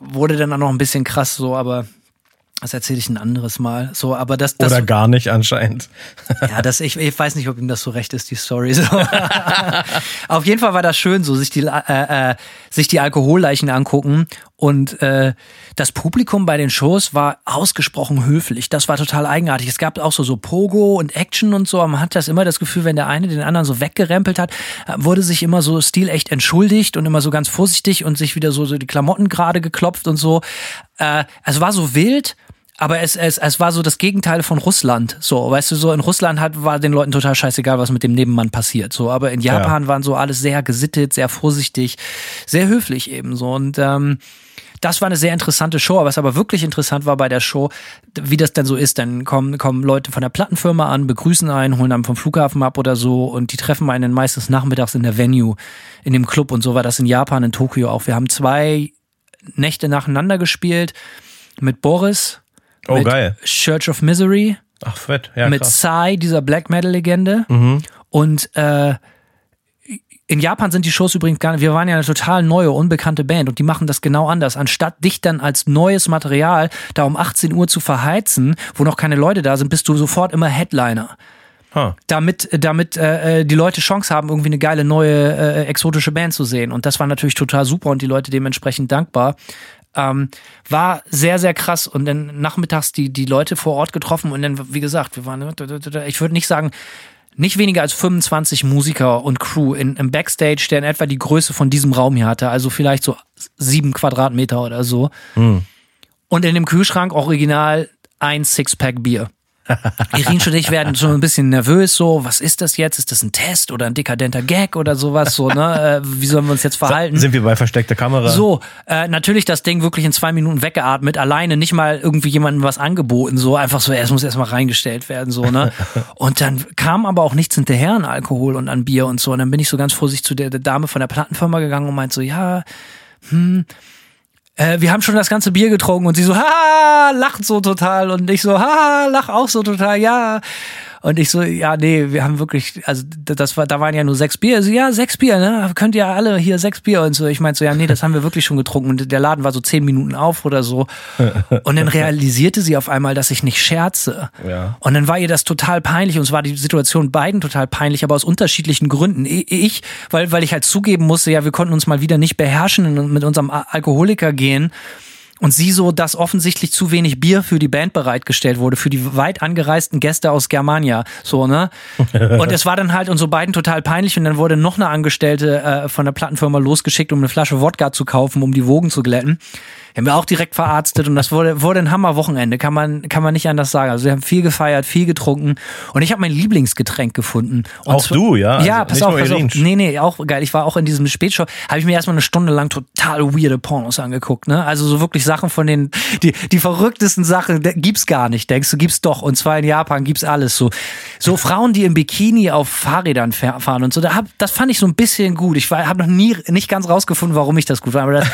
wurde dann auch noch ein bisschen krass so, aber das erzähle ich ein anderes Mal. So, aber das, das Oder gar nicht anscheinend. ja, das, ich, ich weiß nicht, ob ihm das so recht ist, die Story. So. Auf jeden Fall war das schön, so sich die, äh, äh, sich die Alkoholleichen angucken. Und äh, das Publikum bei den Shows war ausgesprochen höflich. Das war total eigenartig. Es gab auch so, so Pogo und Action und so. Man hat das immer das Gefühl, wenn der eine den anderen so weggerempelt hat, wurde sich immer so stilecht entschuldigt und immer so ganz vorsichtig und sich wieder so, so die Klamotten gerade geklopft und so. Äh, es war so wild. Aber es, es, es war so das Gegenteil von Russland. So, weißt du, so in Russland hat, war den Leuten total scheißegal, was mit dem Nebenmann passiert. So, aber in Japan waren so alles sehr gesittet, sehr vorsichtig, sehr höflich eben so. Und ähm, das war eine sehr interessante Show. Aber was aber wirklich interessant war bei der Show, wie das denn so ist, dann kommen, kommen Leute von der Plattenfirma an, begrüßen einen, holen einen vom Flughafen ab oder so und die treffen einen meistens nachmittags in der Venue, in dem Club und so war das in Japan, in Tokio auch. Wir haben zwei Nächte nacheinander gespielt mit Boris, Oh, geil. Church of Misery, Ach, fett. Ja, mit krass. Psy, dieser Black Metal-Legende. Und äh, in Japan sind die Shows übrigens gar nicht, wir waren ja eine total neue, unbekannte Band und die machen das genau anders. Anstatt dich dann als neues Material da um 18 Uhr zu verheizen, wo noch keine Leute da sind, bist du sofort immer Headliner. Ha. Damit, damit äh, äh, die Leute Chance haben, irgendwie eine geile neue äh, exotische Band zu sehen. Und das war natürlich total super und die Leute dementsprechend dankbar. Ähm, war sehr, sehr krass. Und dann nachmittags die, die Leute vor Ort getroffen und dann, wie gesagt, wir waren, ich würde nicht sagen, nicht weniger als 25 Musiker und Crew in, im Backstage, der in etwa die Größe von diesem Raum hier hatte, also vielleicht so sieben Quadratmeter oder so. Und in dem Kühlschrank original ein Sixpack Bier. Irin und ich werden schon ein bisschen nervös, so, was ist das jetzt? Ist das ein Test oder ein dekadenter Gag oder sowas, so, ne? Äh, wie sollen wir uns jetzt verhalten? Sind wir bei versteckter Kamera? So, äh, natürlich das Ding wirklich in zwei Minuten weggeatmet, alleine, nicht mal irgendwie jemandem was angeboten, so einfach so, es muss erstmal reingestellt werden, so, ne? Und dann kam aber auch nichts hinterher an Alkohol und an Bier und so. Und dann bin ich so ganz vorsichtig zu der, der Dame von der Plattenfirma gegangen und meinte so, ja, hm, äh, wir haben schon das ganze Bier getrunken und sie so, ha, lacht so total und ich so, ha, lach auch so total, ja. Und ich so, ja, nee, wir haben wirklich, also das war, da waren ja nur sechs Bier. Sie, ja, sechs Bier, ne? Könnt ihr alle hier sechs Bier und so. Ich meinte so, ja, nee, das haben wir wirklich schon getrunken. Und der Laden war so zehn Minuten auf oder so. Und dann realisierte sie auf einmal, dass ich nicht scherze. Ja. Und dann war ihr das total peinlich und es war die Situation beiden total peinlich, aber aus unterschiedlichen Gründen. Ich, weil, weil ich halt zugeben musste, ja, wir konnten uns mal wieder nicht beherrschen und mit unserem Alkoholiker gehen. Und sie so, dass offensichtlich zu wenig Bier für die Band bereitgestellt wurde, für die weit angereisten Gäste aus Germania. So, ne? Und es war dann halt uns so beiden total peinlich und dann wurde noch eine Angestellte äh, von der Plattenfirma losgeschickt, um eine Flasche Wodka zu kaufen, um die Wogen zu glätten. Haben wir auch direkt verarztet und das wurde, wurde ein Hammerwochenende, kann man, kann man nicht anders sagen. Also wir haben viel gefeiert, viel getrunken und ich habe mein Lieblingsgetränk gefunden. Und Auch du, ja? Ja, Also pass auf, pass auf. Nee, nee, auch geil. Ich war auch in diesem Spätshow, habe ich mir erstmal eine Stunde lang total weirde Pornos angeguckt, ne? Also so wirklich Sachen von den, die, die verrücktesten Sachen gibt's gar nicht, denkst du, gibt's doch. Und zwar in Japan gibt's alles so. So Frauen, die im Bikini auf Fahrrädern fahr- fahren und so, da hab, das fand ich so ein bisschen gut. Ich habe noch nie, nicht ganz rausgefunden, warum ich das gut fand, aber das,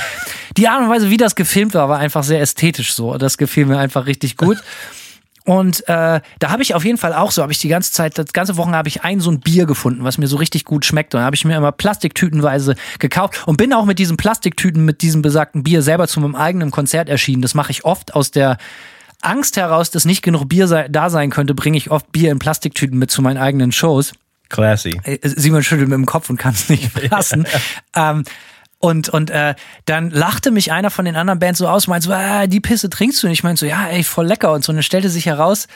die Art und Weise, wie das gefilmt war, war einfach sehr ästhetisch so. Das gefiel mir einfach richtig gut. Und äh, da habe ich auf jeden Fall auch so, habe ich die ganze Zeit, das ganze Wochen habe ich ein so ein Bier gefunden, was mir so richtig gut schmeckt. Und da habe ich mir immer Plastiktütenweise gekauft und bin auch mit diesen Plastiktüten, mit diesem besagten Bier selber zu meinem eigenen Konzert erschienen. Das mache ich oft aus der Angst heraus, dass nicht genug Bier sei, da sein könnte, bringe ich oft Bier in Plastiktüten mit zu meinen eigenen Shows. Classy. Äh, Simon schüttelt mit dem Kopf und kann es nicht fassen. ähm, und und äh, dann lachte mich einer von den anderen Bands so aus, meinte so, ah, die Pisse trinkst du nicht. Ich meinte so, ja, ey, voll lecker. Und so, und dann stellte sich heraus,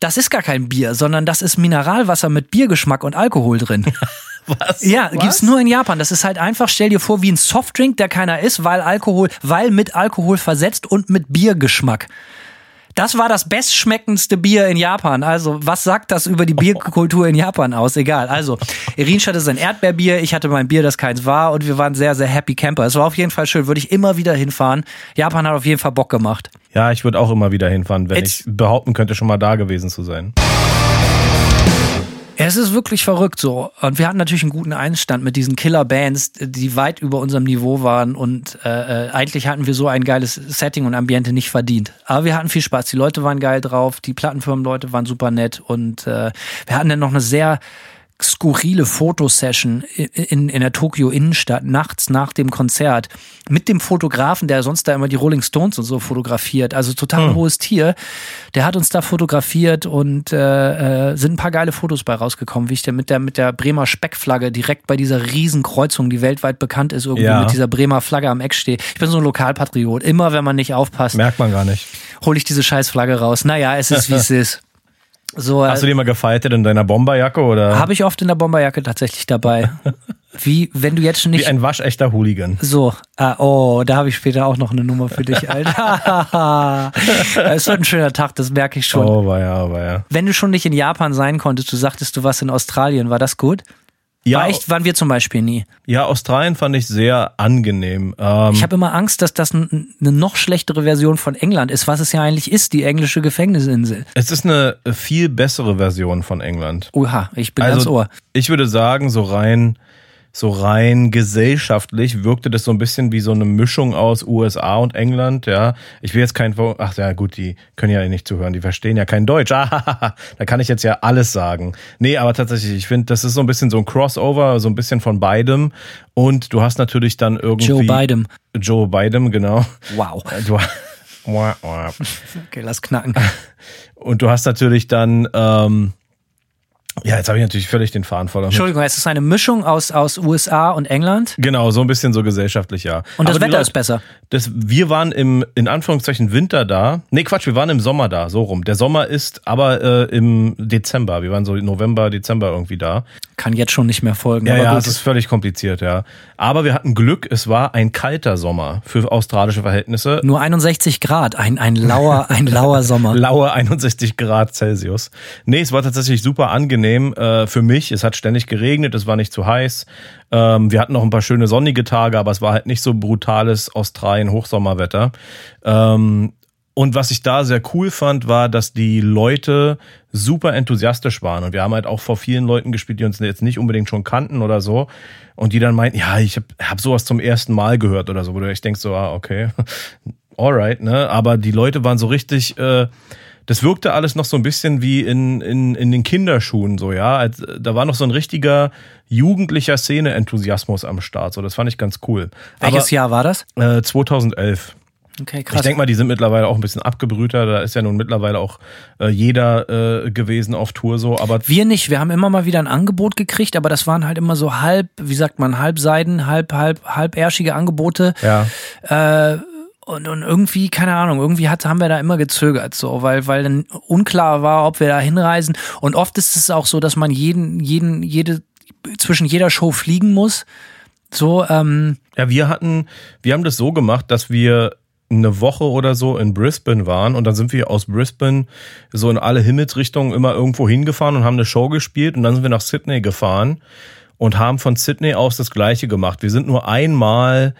das ist gar kein Bier, sondern das ist Mineralwasser mit Biergeschmack und Alkohol drin. Was? Ja, gibt's nur in Japan. Das ist halt einfach, stell dir vor, wie ein Softdrink, der keiner ist, weil Alkohol, weil mit Alkohol versetzt und mit Biergeschmack. Das war das bestschmeckendste Bier in Japan. Also, was sagt das über die Bierkultur in Japan aus? Egal. Also, Irinsch hatte sein Erdbeerbier, ich hatte mein Bier, das keins war und wir waren sehr, sehr happy Camper. Es war auf jeden Fall schön, würde ich immer wieder hinfahren. Japan hat auf jeden Fall Bock gemacht. Ja, ich würde auch immer wieder hinfahren, wenn Jetzt- ich behaupten könnte, schon mal da gewesen zu sein. Es ist wirklich verrückt so. Und wir hatten natürlich einen guten Einstand mit diesen Killer-Bands, die weit über unserem Niveau waren. Und äh, äh, eigentlich hatten wir so ein geiles Setting und Ambiente nicht verdient. Aber wir hatten viel Spaß. Die Leute waren geil drauf, die Plattenfirmenleute waren super nett. Und äh, wir hatten dann noch eine sehr skurrile Fotosession in, in, der Tokio Innenstadt nachts nach dem Konzert mit dem Fotografen, der sonst da immer die Rolling Stones und so fotografiert. Also total ein hohes Tier. Der hat uns da fotografiert und äh, äh, sind ein paar geile Fotos bei rausgekommen, wie ich der mit der mit der Bremer Speckflagge direkt bei dieser Riesenkreuzung, die weltweit bekannt ist, irgendwie Ja. mit dieser Bremer Flagge am Eck stehe. Ich bin so ein Lokalpatriot. Immer wenn man nicht aufpasst, Merkt man gar nicht. hole ich diese Scheißflagge raus. Naja, es ist wie es ist. So, Hast du die mal gefeitet in deiner Bomberjacke oder habe ich oft in der Bomberjacke tatsächlich dabei. Wie, wenn du jetzt schon wie nicht. ein waschechter Hooligan? So, ah, oh, da habe ich später auch noch eine Nummer für dich, Alter. Es wird ein schöner Tag, das merke ich schon. Oh, war ja, war ja. Wenn du schon nicht in Japan sein konntest, du sagtest, du warst in Australien, war das gut? Ja, War echt, waren wir zum Beispiel nie. ja, Australien fand ich sehr angenehm. Ähm, Ich habe immer Angst, dass das eine noch schlechtere Version von England ist, was es ja eigentlich ist, die englische Gefängnisinsel. es ist eine viel bessere Version von England. Oha, ich bin ganz Also ohr. ich würde sagen, so rein, so rein gesellschaftlich wirkte das so ein bisschen wie so eine Mischung aus USA und England. Ja, ich will jetzt kein, ach ja gut, die können ja nicht zuhören, die verstehen ja kein Deutsch. Ah, da kann ich jetzt ja alles sagen. Nee, aber tatsächlich, ich finde, das ist so ein bisschen so ein Crossover, so ein bisschen von beidem. Und du hast natürlich dann irgendwie Joe Biden. Joe Biden, genau. Wow. Du. Okay, lass knacken. Und du hast natürlich dann, ähm, ja, jetzt habe ich natürlich völlig den Faden verloren. Entschuldigung, es ist eine Mischung aus, aus USA und England Genau, so ein bisschen so gesellschaftlich, ja. und das Aber Wetter ist besser. Das, wir waren im, in Anführungszeichen, Winter da. Nee, Quatsch, wir waren im Sommer da, so rum. Der Sommer ist aber äh, im Dezember. Wir waren so November, Dezember irgendwie da. Kann jetzt schon nicht mehr folgen. Ja, aber ja, es ist völlig kompliziert, ja. Aber wir hatten Glück, es war ein kalter Sommer für australische Verhältnisse. Nur 61 Grad, ein, ein lauer, ein lauer Sommer. Laue 61 Grad Celsius. Nee, es war tatsächlich super angenehm äh, für mich. Es hat ständig geregnet, es war nicht zu heiß. Ähm, wir hatten noch ein paar schöne sonnige Tage, aber es war halt nicht so brutales Australien-Hochsommerwetter. Ähm, und was ich da sehr cool fand, war, dass die Leute super enthusiastisch waren. Und wir haben halt auch vor vielen Leuten gespielt, die uns jetzt nicht unbedingt schon kannten oder so. Und die dann meinten, ja, ich habe hab sowas zum ersten Mal gehört oder so. Wo du echt denkst, so, ah, okay, alright, ne? Aber die Leute waren so richtig, äh, das wirkte alles noch so ein bisschen wie in, in, in den Kinderschuhen, so, ja. Da war noch so ein richtiger jugendlicher Szene-Enthusiasmus am Start. So, das fand ich ganz cool. Welches Jahr war das? Aber, äh, 2011. Okay, krass. Ich denke mal, die sind mittlerweile auch ein bisschen abgebrühter. Da ist ja nun mittlerweile auch äh, jeder äh, gewesen auf Tour so. Aber Wir nicht. Wir haben immer mal wieder ein Angebot gekriegt, aber das waren halt immer so halb, wie sagt man, halbseiden, halb, halb, halbärschige Angebote. ja, Äh, und, und irgendwie, keine Ahnung, irgendwie hat, haben wir da immer gezögert, so, weil, weil dann unklar war, ob wir da hinreisen. Und oft ist es auch so, dass man jeden, jeden, jede, zwischen jeder Show fliegen muss. So, ähm, Ja, wir hatten, wir haben das so gemacht, dass wir eine Woche oder so in Brisbane waren und dann sind wir aus Brisbane so in alle Himmelsrichtungen immer irgendwo hingefahren und haben eine Show gespielt und dann sind wir nach Sydney gefahren und haben von Sydney aus das Gleiche gemacht. Wir sind nur einmal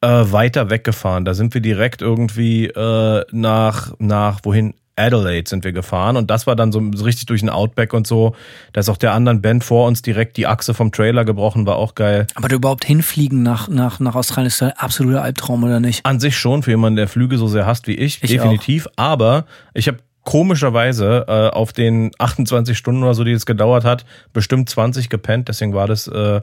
äh, weiter weggefahren. Da sind wir direkt irgendwie äh, nach, nach wohin? Adelaide sind wir gefahren und das war dann so richtig durch den Outback und so. Da ist auch der anderen Band vor uns direkt die Achse vom Trailer gebrochen, war auch geil. aber du überhaupt hinfliegen nach, nach, nach Australien ist ein absoluter Albtraum, oder nicht? An sich schon, für jemanden, der Flüge so sehr hasst wie ich, Ich definitiv. Aber ich habe komischerweise äh, auf den 28 Stunden oder so, die es gedauert hat, bestimmt 20 gepennt. Deswegen war das, äh,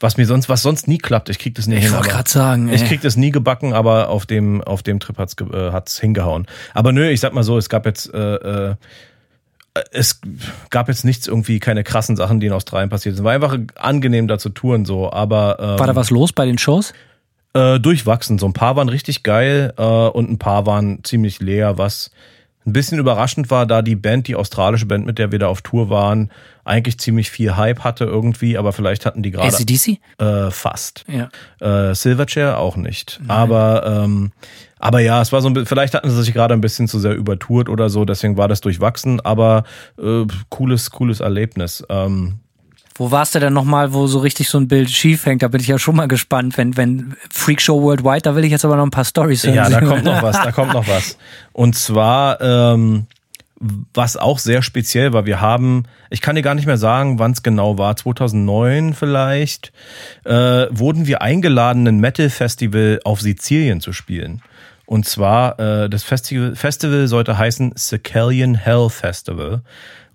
was mir sonst, was sonst nie klappt. Ich krieg das nie Ich hin. wollte aber- gerade sagen, ey. ich krieg das nie gebacken, aber auf dem, auf dem Trip hat's, äh, hat's hingehauen. Aber nö, ich sag mal so, es gab jetzt, äh, äh, es gab jetzt nichts irgendwie, keine krassen Sachen, die in Australien passiert sind. War einfach angenehm da zu touren so, aber ähm, War da was los bei den Shows? äh, durchwachsen. So ein paar waren richtig geil äh, und ein paar waren ziemlich leer, was Ein bisschen überraschend war da die Band, die australische Band, mit der wir da auf Tour waren, eigentlich ziemlich viel Hype hatte irgendwie, aber vielleicht hatten die gerade ACDC? äh, fast. Ja. Äh, Silverchair auch nicht. Aber ähm, aber ja, es war so ein bisschen, vielleicht hatten sie sich gerade ein bisschen zu sehr übertourt oder so, deswegen war das durchwachsen, aber äh, cooles, cooles Erlebnis. Ähm, Wo warst du denn nochmal, wo so richtig so ein Bild schief hängt? Da bin ich ja schon mal gespannt, wenn, wenn Freakshow Worldwide, da will ich jetzt aber noch ein paar Stories hören. Ja, da kommt noch was, da kommt noch was. Und zwar, ähm, was auch sehr speziell war, wir haben, ich kann dir gar nicht mehr sagen, wann es genau war, 2009 vielleicht, äh, wurden wir eingeladen, ein Metal-Festival auf Sizilien zu spielen. Und zwar, äh, das Festival, Festival sollte heißen Sicilian Hell Festival.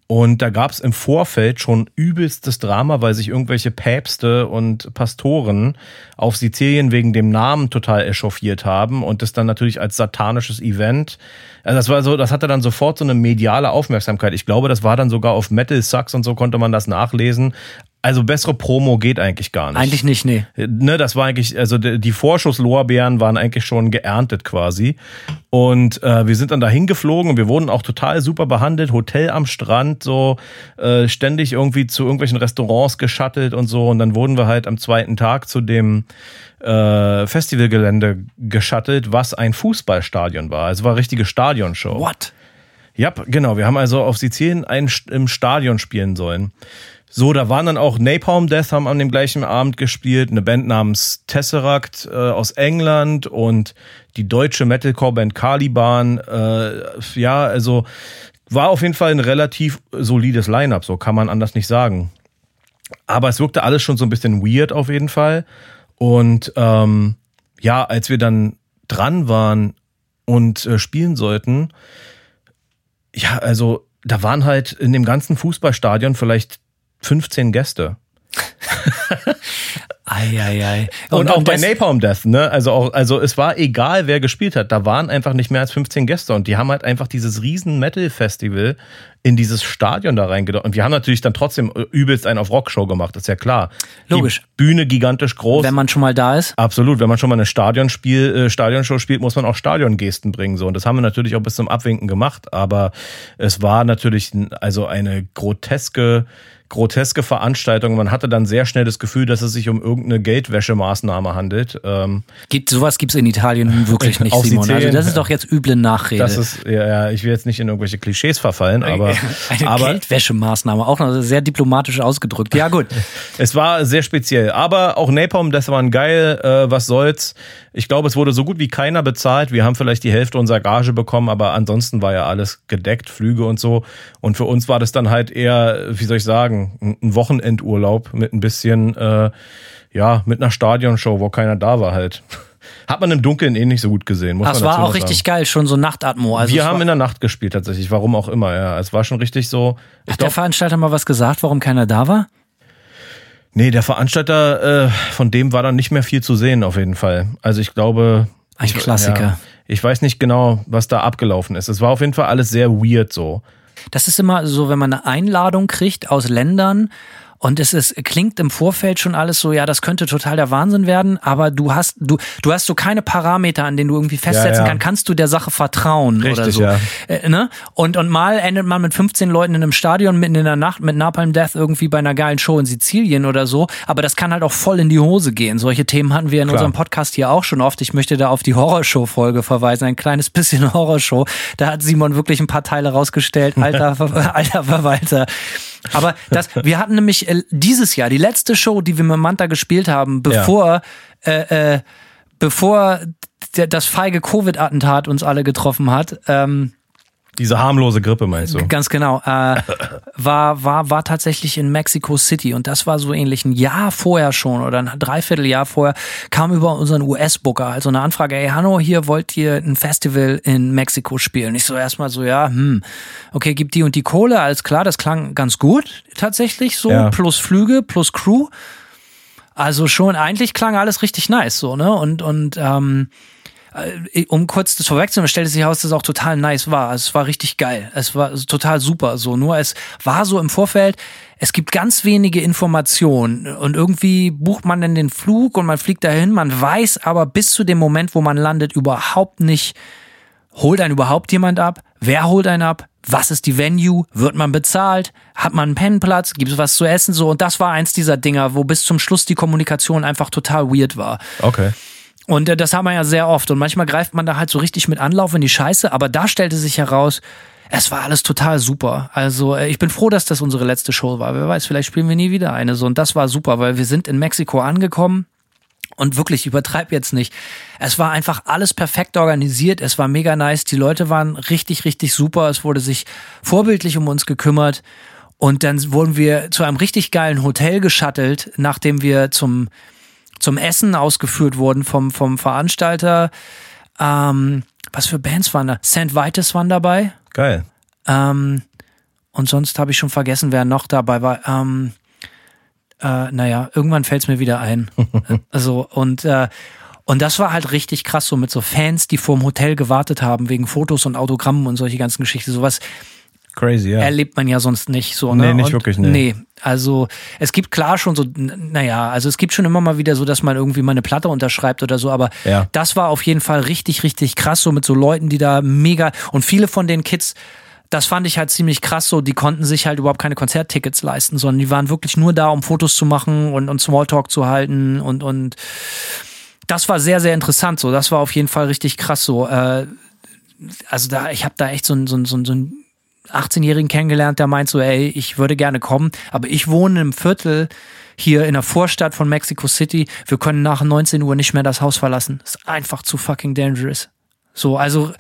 Und da gab es im Vorfeld schon übelstes Drama, weil sich irgendwelche Päpste und Pastoren auf Sizilien wegen dem Namen total echauffiert haben und das dann natürlich als satanisches Event. Also das war so, das hatte dann sofort so eine mediale Aufmerksamkeit. Ich glaube, das war dann sogar auf Metal Sucks und so konnte man das nachlesen. Also bessere Promo geht eigentlich gar nicht. Eigentlich nicht, nee. Ne, das war eigentlich, also die Vorschusslorbeeren waren eigentlich schon geerntet quasi. Und äh, wir sind dann dahin geflogen und wir wurden auch total super behandelt. Hotel am Strand, so äh, ständig irgendwie zu irgendwelchen Restaurants geschattelt und so. Und dann wurden wir halt am zweiten Tag zu dem äh, Festivalgelände geschattelt, was ein Fußballstadion war. Es war eine richtige Stadionshow. What? Ja, genau. Wir haben also auf Sizilien ein, im Stadion spielen sollen. So, da waren dann auch Napalm Death haben an dem gleichen Abend gespielt, eine Band namens Tesseract äh, aus England und die deutsche Metalcore-Band Caliban. Äh, ja, also war auf jeden Fall ein relativ solides Line-up, so kann man anders nicht sagen. Aber es wirkte alles schon so ein bisschen weird auf jeden Fall. Und ähm, ja, als wir dann dran waren und äh, spielen sollten, ja, also da waren halt in dem ganzen Fußballstadion vielleicht 15 Gäste. Eieiei. Und, auch bei Napalm Death, ne? Also auch, also es war egal, wer gespielt hat. Da waren einfach nicht mehr als 15 Gäste und die haben halt einfach dieses riesen Metal-Festival in dieses Stadion da reingedacht. Und wir haben natürlich dann trotzdem übelst einen auf Rockshow gemacht, ist ja klar. Logisch. Die Bühne gigantisch groß. Wenn man schon mal da ist. Absolut, wenn man schon mal eine Stadionspiel, äh, Stadionshow spielt, muss man auch Stadiongesten bringen so und das haben wir natürlich auch bis zum Abwinken gemacht, aber es war natürlich also eine groteske groteske Veranstaltung. Man hatte dann sehr schnell das Gefühl, dass es sich um irgendeine Geldwäschemaßnahme handelt. Ähm, Gibt, sowas gibt's in Italien wirklich nicht, Simon. Also das ist doch jetzt üble Nachrede. das ist ja, ja, ich will jetzt nicht in irgendwelche Klischees verfallen, aber Eine aber Geldwäschemaßnahme, auch noch sehr diplomatisch ausgedrückt. Ja, gut. Es war sehr speziell. Aber auch Napalm, das waren geil. Äh, was soll's? Ich glaube, es wurde so gut wie keiner bezahlt. Wir haben vielleicht die Hälfte unserer Gage bekommen, aber ansonsten war ja alles gedeckt, Flüge und so. Und für uns war das dann halt eher, wie soll ich sagen, ein Wochenendurlaub mit ein bisschen, äh, ja, mit einer Stadionshow, wo keiner da war halt. Hat man im Dunkeln eh nicht so gut gesehen, muss Das man war auch richtig sagen. geil, schon so Nachtatmo. Also Wir haben in der Nacht gespielt tatsächlich, warum auch immer, ja. Es war schon richtig so. Hat der Veranstalter mal was gesagt, warum keiner da war? Nee, der Veranstalter, äh, von dem war dann nicht mehr viel zu sehen, auf jeden Fall. Also ich glaube. Ein ich, Klassiker. Ja, ich weiß nicht genau, was da abgelaufen ist. Es war auf jeden Fall alles sehr weird so. Das ist immer so, wenn man eine Einladung kriegt aus Ländern und es ist, klingt im Vorfeld schon alles so, ja, das könnte total der Wahnsinn werden, aber du hast, du, du hast so keine Parameter, an denen du irgendwie festsetzen ja. kannst, kannst du der Sache vertrauen oder Richtig, so. ja. Äh, ne? und, und mal endet man mit 15 Leuten in einem Stadion mitten in der Nacht mit Napalm Death irgendwie bei einer geilen Show in Sizilien oder so, aber das kann halt auch voll in die Hose gehen. Solche Themen hatten wir in Klar. unserem Podcast hier auch schon oft. Ich möchte da auf die Horrorshow-Folge verweisen, ein kleines bisschen Horrorshow. Da hat Simon wirklich ein paar Teile rausgestellt. Alter, alter Verwalter. Aber das, wir hatten nämlich äh, dieses Jahr die letzte Show, die wir mit Manta gespielt haben, bevor, äh, äh, bevor der, das feige Covid-Attentat uns alle getroffen hat. Ähm, Diese harmlose Grippe meinst du? Ganz genau. Äh, war, war, war tatsächlich in Mexico City und das war so ähnlich ein Jahr vorher schon oder ein Dreivierteljahr vorher kam über unseren US-Booker also eine Anfrage, ey Hanno, hier wollt ihr ein Festival in Mexiko spielen? Ich so erstmal so, ja, hm, okay, gibt die und die Kohle, alles klar, das klang ganz gut tatsächlich so, Ja. plus Flüge, plus Crew. Also schon, eigentlich klang alles richtig nice so, ne? Und, und ähm, äh, um kurz das vorwegzunehmen, stellte sich heraus, dass es auch total nice war. Also es war richtig geil. Es war total super so. Nur es war so im Vorfeld, es gibt ganz wenige Informationen und irgendwie bucht man dann den Flug und man fliegt dahin. Man weiß aber bis zu dem Moment, wo man landet, überhaupt nicht, Holt einen überhaupt jemand ab? Wer holt einen ab? Was ist die Venue? Wird man bezahlt? Hat man einen Pennenplatz? Gibt es was zu essen? So, und das war eins dieser Dinger, wo bis zum Schluss die Kommunikation einfach total weird war. Okay. Und äh, das haben wir ja sehr oft. Und manchmal greift man da halt so richtig mit Anlauf in die Scheiße. Aber da stellte sich heraus, es war alles total super. Also äh, ich bin froh, dass das unsere letzte Show war. Wer weiß, vielleicht spielen wir nie wieder eine. So und das war super, weil wir sind in Mexiko angekommen. Und wirklich, übertreib jetzt nicht. Es war einfach alles perfekt organisiert. Es war mega nice. Die Leute waren richtig, richtig super. Es wurde sich vorbildlich um uns gekümmert. Und dann wurden wir zu einem richtig geilen Hotel geschattelt, nachdem wir zum, zum Essen ausgeführt wurden vom, vom Veranstalter. Ähm, was für Bands waren da? St. Vitus waren dabei. Geil. Ähm, und sonst habe ich schon vergessen, wer noch dabei war. Ähm, äh, naja, irgendwann fällt es mir wieder ein. also, und, äh, und das war halt richtig krass, so mit so Fans, die vorm Hotel gewartet haben, wegen Fotos und Autogrammen und solche ganzen Geschichten. Sowas Crazy, ja. erlebt man ja sonst nicht so. Ne? Nee, nicht und, wirklich, nee. Nee, also es gibt klar schon so, naja, also es gibt schon immer mal wieder so, dass man irgendwie mal eine Platte unterschreibt oder so, aber Ja. das war auf jeden Fall richtig, richtig krass, so mit so Leuten, die da mega und viele von den Kids, das fand ich halt ziemlich krass so, die konnten sich halt überhaupt keine Konzerttickets leisten, sondern die waren wirklich nur da, um Fotos zu machen und, und Smalltalk zu halten und, und das war sehr, sehr interessant so, das war auf jeden Fall richtig krass so, äh, also da, ich habe da echt so ein, so ein, so ein, so ein 18-Jährigen kennengelernt, der meint so, ey, ich würde gerne kommen, aber ich wohne im Viertel hier in der Vorstadt von Mexico City. Wir können nach 19 Uhr nicht mehr das Haus verlassen. Das ist einfach zu fucking dangerous. So, also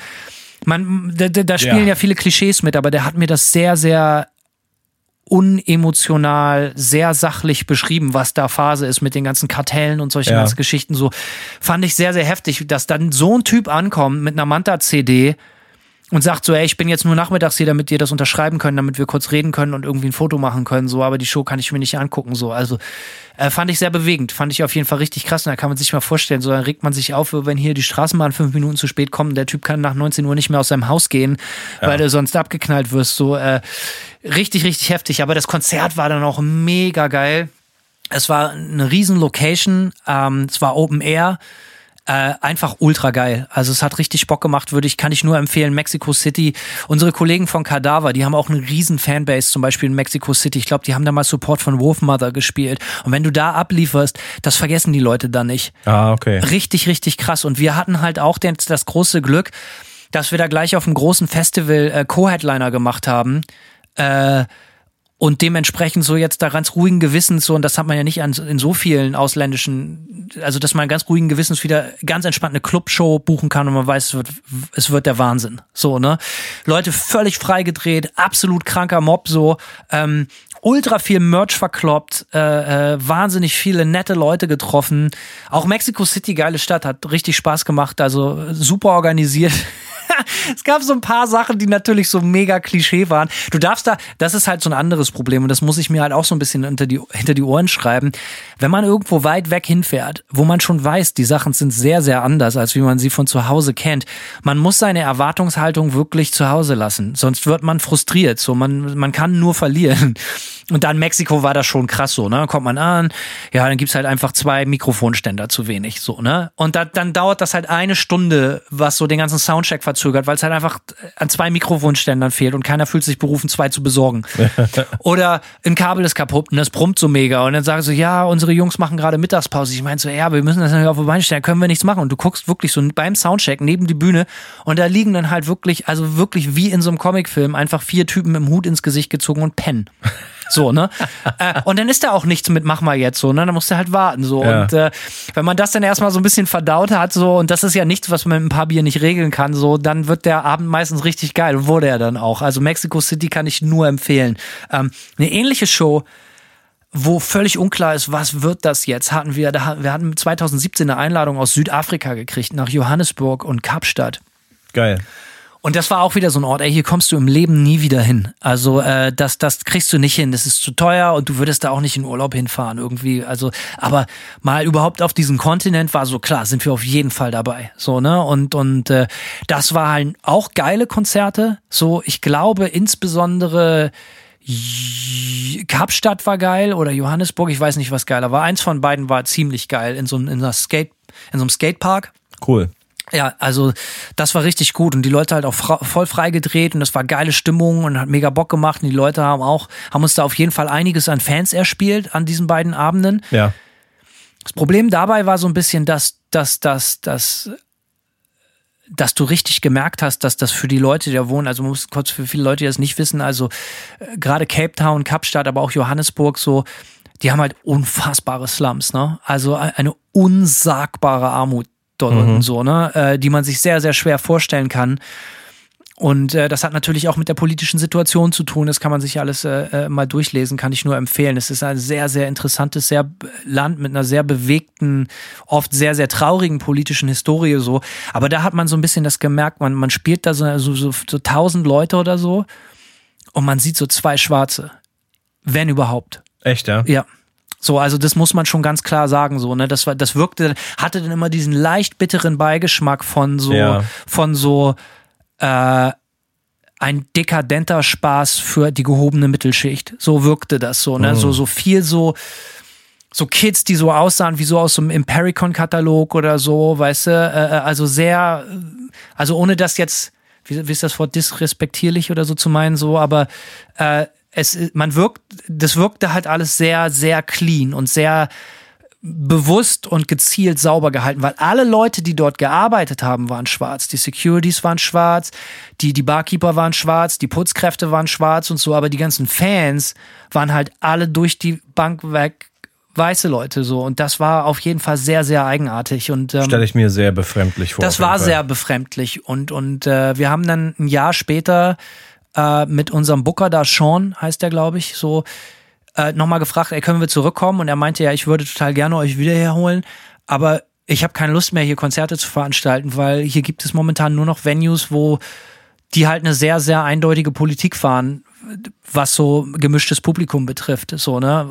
man, da, da da spielen Ja. ja viele Klischees mit, aber der hat mir das sehr, sehr unemotional, sehr sachlich beschrieben, was da Phase ist mit den ganzen Kartellen und solchen Ja. ganzen Geschichten. So fand ich sehr, sehr heftig, dass dann so ein Typ ankommt mit einer Manta-CD und sagt so, ey, ich bin jetzt nur nachmittags hier, damit wir das unterschreiben können, damit wir kurz reden können und irgendwie ein Foto machen können, so, aber die Show kann ich mir nicht angucken, so. Also äh, fand ich sehr bewegend, fand ich auf jeden Fall richtig krass und da kann man sich mal vorstellen, so, dann regt man sich auf, wenn hier die Straßenbahn fünf Minuten zu spät kommt, der Typ kann nach 19 Uhr nicht mehr aus seinem Haus gehen, weil du sonst abgeknallt wirst, so, äh, richtig, richtig heftig, aber das Konzert war dann auch mega geil. Es war eine riesen Location, ähm, es war Open Air, äh, einfach ultra geil. Also es hat richtig Bock gemacht, würde ich, kann ich nur empfehlen. Mexico City. Unsere Kollegen von Cadaver, die haben auch eine riesen Fanbase, zum Beispiel in Mexico City. Ich glaube, die haben da mal Support von Wolfmother gespielt. Und wenn du da ablieferst, das vergessen die Leute dann nicht. Ah, okay. Richtig, richtig krass. Und wir hatten halt auch den, das große Glück, dass wir da gleich auf einem großen Festival äh, Co-Headliner gemacht haben. Äh, und dementsprechend so jetzt da ganz ruhigen Gewissens so, und das hat man ja nicht an, in so vielen ausländischen, also dass man ganz ruhigen Gewissens wieder ganz entspannt eine Clubshow buchen kann und man weiß, es wird, es wird der Wahnsinn. So, ne? Leute völlig freigedreht, absolut kranker Mob, so, ähm, ultra viel Merch verkloppt, äh, äh, wahnsinnig viele nette Leute getroffen. Auch Mexico City, geile Stadt, hat richtig Spaß gemacht, also äh, super organisiert. es gab so ein paar Sachen, die natürlich so mega Klischee waren. Du darfst da, das ist halt so ein anderes Problem und das muss ich mir halt auch so ein bisschen hinter die, hinter die Ohren schreiben. Wenn man irgendwo weit weg hinfährt, wo man schon weiß, die Sachen sind sehr, sehr anders, als wie man sie von zu Hause kennt, man muss seine Erwartungshaltung wirklich zu Hause lassen. Sonst wird man frustriert. So, man, man kann nur verlieren. Und dann Mexiko war das schon krass so, ne? Dann kommt man an, ja, dann gibt's halt einfach zwei Mikrofonständer zu wenig, so, ne? Und da, dann dauert das halt eine Stunde, was so den ganzen Soundcheck verzögert, weil es halt einfach an zwei Mikrofonständern fehlt und keiner fühlt sich berufen, zwei zu besorgen. Oder ein Kabel ist kaputt und das brummt so mega. Und dann sagen sie, ja, unsere Jungs machen gerade Mittagspause. Ich meine so, ja, wir müssen das natürlich auf die Beine stellen, können wir nichts machen. Und du guckst wirklich so beim Soundcheck neben die Bühne und da liegen dann halt wirklich, also wirklich wie in so einem Comicfilm, einfach vier Typen im Hut ins Gesicht gezogen und pennen. So, ne? äh, und dann ist da auch nichts mit, mach mal jetzt so, ne? Dann musst du halt warten. So. Ja. Und äh, wenn man das dann erstmal so ein bisschen verdaut hat, so, und das ist ja nichts, was man mit ein paar Bier nicht regeln kann, so, dann wird der Abend meistens richtig geil. Und wurde er dann auch. Also Mexico City kann ich nur empfehlen. Ähm, eine ähnliche Show, wo völlig unklar ist, was wird das jetzt, hatten wir, da, wir hatten 2017 eine Einladung aus Südafrika gekriegt, nach Johannesburg und Kapstadt. Geil. Und das war auch wieder so ein Ort, ey, hier kommst du im Leben nie wieder hin. Also äh, das, das kriegst du nicht hin, das ist zu teuer und du würdest da auch nicht in Urlaub hinfahren irgendwie. Also, aber mal überhaupt auf diesen Kontinent war so klar, sind wir auf jeden Fall dabei. So ne und und äh, das war halt auch geile Konzerte. So, ich glaube insbesondere Kapstadt war geil oder Johannesburg, ich weiß nicht, was geiler war. Eins von beiden war ziemlich geil in so, in, einer Skate, in so einem Skatepark Cool. Ja, also das war richtig gut und die Leute halt auch voll frei gedreht und das war geile Stimmung und hat mega Bock gemacht und die Leute haben auch, haben uns da auf jeden Fall einiges an Fans erspielt an diesen beiden Abenden. Ja. Das Problem dabei war so ein bisschen, dass, dass, dass, dass, dass du richtig gemerkt hast, dass das für die Leute, die da wohnen, also man muss kurz für viele Leute, die das nicht wissen, also äh, gerade Cape Town, Kapstadt, aber auch Johannesburg so, die haben halt unfassbare Slums, ne? Also e- eine unsagbare Armut dort unten so, ne? Äh, die man sich sehr, sehr schwer vorstellen kann. Und äh, das hat natürlich auch mit der politischen Situation zu tun. Das kann man sich alles äh, äh, mal durchlesen, kann ich nur empfehlen. Es ist ein sehr, sehr interessantes sehr b- Land mit einer sehr bewegten, oft sehr, sehr traurigen politischen Historie so. Aber da hat man so ein bisschen das gemerkt, man, man spielt da so, so, so, so tausend Leute oder so und man sieht so zwei Schwarze. Wenn überhaupt. Echt, ja? Ja. So, also das muss man schon ganz klar sagen, so, ne? Das war, das wirkte, hatte dann immer diesen leicht bitteren Beigeschmack von so, Ja. von so, äh, ein dekadenter Spaß für die gehobene Mittelschicht. So wirkte das so, ne? So, so viel so, so Kids, die so aussahen wie so aus so einem Impericon-Katalog oder so, weißt du, äh, äh, also sehr, also ohne das jetzt, wie, wie ist das Wort, disrespektierlich oder so zu meinen, so, aber äh, es, man wirkt, das wirkte halt alles sehr, sehr clean und sehr bewusst und gezielt sauber gehalten, weil alle Leute, die dort gearbeitet haben, waren schwarz. Die Securities waren schwarz, die, die Barkeeper waren schwarz, die Putzkräfte waren schwarz und so, aber die ganzen Fans waren halt alle durch die Bank weg weiße Leute so und das war auf jeden Fall sehr sehr eigenartig und ähm, Stelle ich mir sehr befremdlich vor. das war sehr befremdlich und und äh, wir haben dann ein Jahr später äh, mit unserem Booker da Sean heißt der glaube ich so äh, nochmal gefragt, ey, können wir zurückkommen? Und er meinte ja, ich würde total gerne euch wieder herholen, aber ich habe keine Lust mehr hier Konzerte zu veranstalten, weil hier gibt es momentan nur noch Venues, wo die halt eine sehr sehr eindeutige Politik fahren was so gemischtes Publikum betrifft, so, ne,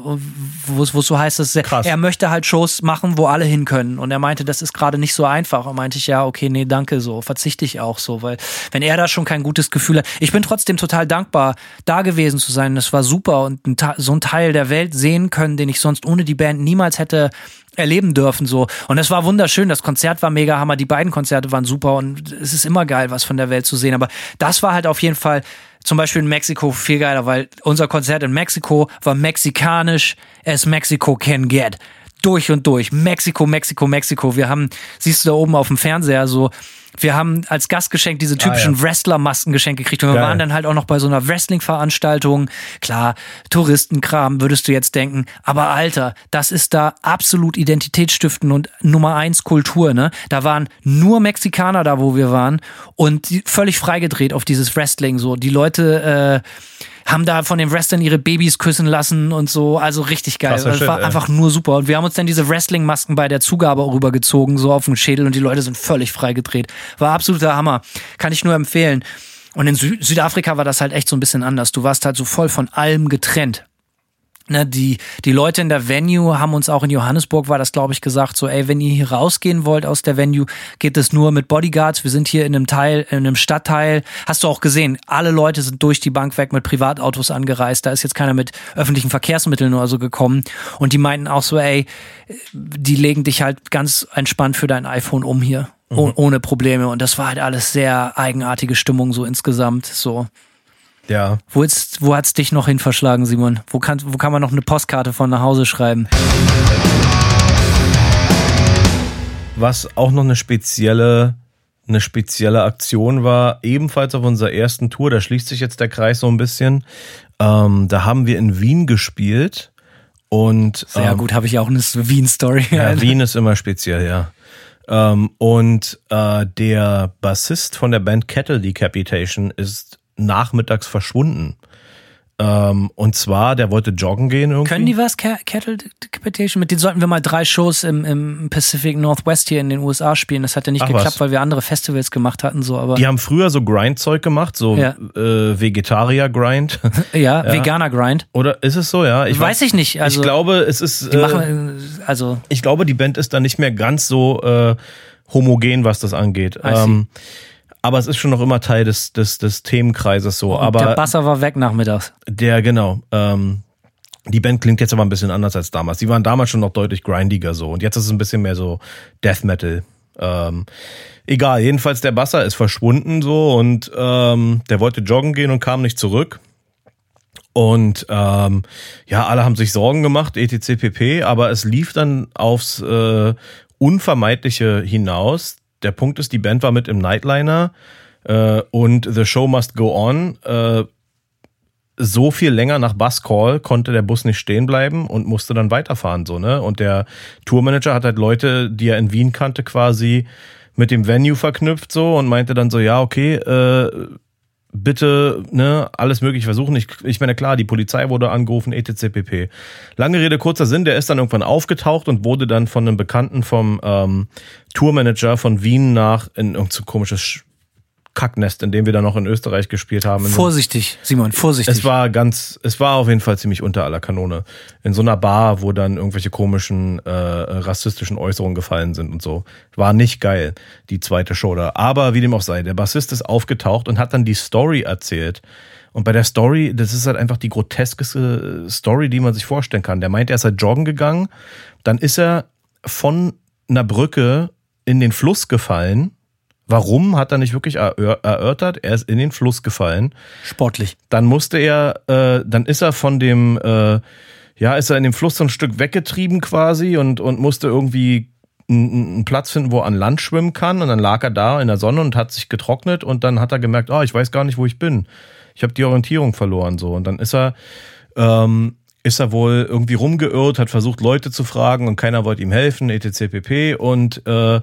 wo es so heißt, dass er, Krass. er möchte halt Shows machen, wo alle hin können. Und er meinte, das ist gerade nicht so einfach. Und meinte ich, ja, okay, nee, danke, so, verzichte ich auch so, weil wenn er da schon kein gutes Gefühl hat. Ich bin trotzdem total dankbar, da gewesen zu sein. Das war super und ein, so einen Teil der Welt sehen können, den ich sonst ohne die Band niemals hätte erleben dürfen so und es war wunderschön das Konzert war mega hammer die beiden Konzerte waren super und es ist immer geil was von der Welt zu sehen aber das war halt auf jeden Fall zum Beispiel in Mexiko viel geiler weil unser Konzert in Mexiko war mexikanisch as Mexico can get. Durch und durch. Mexiko Mexiko Mexiko. Wir haben siehst du da oben auf dem Fernseher so wir haben als Gastgeschenk diese typischen ja. Wrestler-Masken geschenkt gekriegt und wir Geil. waren dann halt auch noch bei so einer Wrestling-Veranstaltung. Klar, Touristenkram, würdest du jetzt denken. Aber Alter, das ist da absolut identitätsstiftend und Nummer eins Kultur, ne? Da waren nur Mexikaner da, wo wir waren und völlig freigedreht auf dieses Wrestling, so. Die Leute, äh, haben da von den Wrestlern ihre Babys küssen lassen und so, also richtig geil. Das Shit, war ey. einfach nur super. Und wir haben uns dann diese Wrestling-Masken bei der Zugabe rübergezogen, so auf den Schädel und die Leute sind völlig freigedreht. War absoluter Hammer. Kann ich nur empfehlen. Und in Sü Südafrika war das halt echt so ein bisschen anders. Du warst halt so voll von allem getrennt. Ne, die, die Leute in der Venue haben uns auch in Johannesburg, war das glaube ich gesagt, so ey, wenn ihr hier rausgehen wollt aus der Venue, geht es nur mit Bodyguards. Wir sind hier in einem Teil, in einem Stadtteil. Hast du auch gesehen, alle Leute sind durch die Bank weg mit Privatautos angereist. Da ist jetzt keiner mit öffentlichen Verkehrsmitteln oder so gekommen. Und die meinten auch so, ey, die legen dich halt ganz entspannt für dein iPhone um hier. Oh, ohne Probleme. Und das war halt alles sehr eigenartige Stimmung so insgesamt. So. Ja. Wo, jetzt, wo hat's dich noch hin verschlagen, Simon? Wo kann, wo kann man noch eine Postkarte von nach Hause schreiben? Was auch noch eine spezielle, eine spezielle Aktion war, ebenfalls auf unserer ersten Tour, da schließt sich jetzt der Kreis so ein bisschen. Ähm, da haben wir in Wien gespielt und Sehr ähm, gut, habe ich auch eine Wien-Story. Ja, Wien ist immer speziell, ja. Ähm, und äh, der Bassist von der Band Cattle Decapitation ist nachmittags verschwunden. Ähm, und zwar, der wollte joggen gehen irgendwie. Können die was, Ca- Cattle Decapitation? Mit denen sollten wir mal drei Shows im, im Pacific Northwest hier in den USA spielen. Das hat ja nicht Ach, geklappt, was. weil wir andere Festivals gemacht hatten, so, aber Die haben früher so Grind-Zeug gemacht, so Ja. äh, Vegetarier-Grind. ja, Veganer Grind. Oder ist es so, ja? Ich Weiß ich nicht, also- ich glaube, es ist. Die Äh, machen, äh, also, ich glaube, die Band ist da nicht mehr ganz so äh, homogen, was das angeht. I see. Aber es ist schon noch immer Teil des, des, des Themenkreises so. aber der Basser war weg nachmittags. Der, genau. Ähm, die Band klingt jetzt aber ein bisschen anders als damals. Die waren damals schon noch deutlich grindiger so. Und jetzt ist es ein bisschen mehr so Death Metal. Ähm, egal, jedenfalls der Basser ist verschwunden so und ähm, der wollte joggen gehen und kam nicht zurück. Und ähm, ja, alle haben sich Sorgen gemacht, etc. pp. Aber es lief dann aufs äh, Unvermeidliche hinaus. Der Punkt ist, die Band war mit im Nightliner äh, und The Show Must Go On. Äh, so viel länger nach Buscall konnte der Bus nicht stehen bleiben und musste dann weiterfahren, so, ne? Und der Tourmanager hat halt Leute, die er in Wien kannte, quasi mit dem Venue verknüpft, so, und meinte dann so, ja, okay, äh, bitte, ne, alles mögliche versuchen. Ich, ich meine, klar, die Polizei wurde angerufen, etc. pp. Lange Rede, kurzer Sinn, der ist dann irgendwann aufgetaucht und wurde dann von einem Bekannten vom ähm, Tourmanager von Wien nach in irgendein so komisches Kacknest, in dem wir dann noch in Österreich gespielt haben. Vorsichtig, Simon, vorsichtig. Es war ganz, es war auf jeden Fall ziemlich unter aller Kanone. In so einer Bar, wo dann irgendwelche komischen äh, rassistischen Äußerungen gefallen sind und so. War nicht geil, die zweite Show da. Aber wie dem auch sei, der Bassist ist aufgetaucht und hat dann die Story erzählt. Und bei der Story, das ist halt einfach die groteskeste Story, die man sich vorstellen kann. Der meint, er ist halt joggen gegangen, dann ist er von einer Brücke in den Fluss gefallen Warum hat er nicht wirklich erörtert? Er ist in den Fluss gefallen. Sportlich. Dann musste er, äh, dann ist er von dem, äh, ja, ist er in dem Fluss so ein Stück weggetrieben quasi und, und musste irgendwie einen Platz finden, wo er an Land schwimmen kann. Und dann lag er da in der Sonne und hat sich getrocknet und dann hat er gemerkt, oh, ich weiß gar nicht, wo ich bin. Ich habe die Orientierung verloren so. Und dann ist er, ähm, ist er wohl irgendwie rumgeirrt, hat versucht, Leute zu fragen und keiner wollte ihm helfen, etc. pp. Und äh,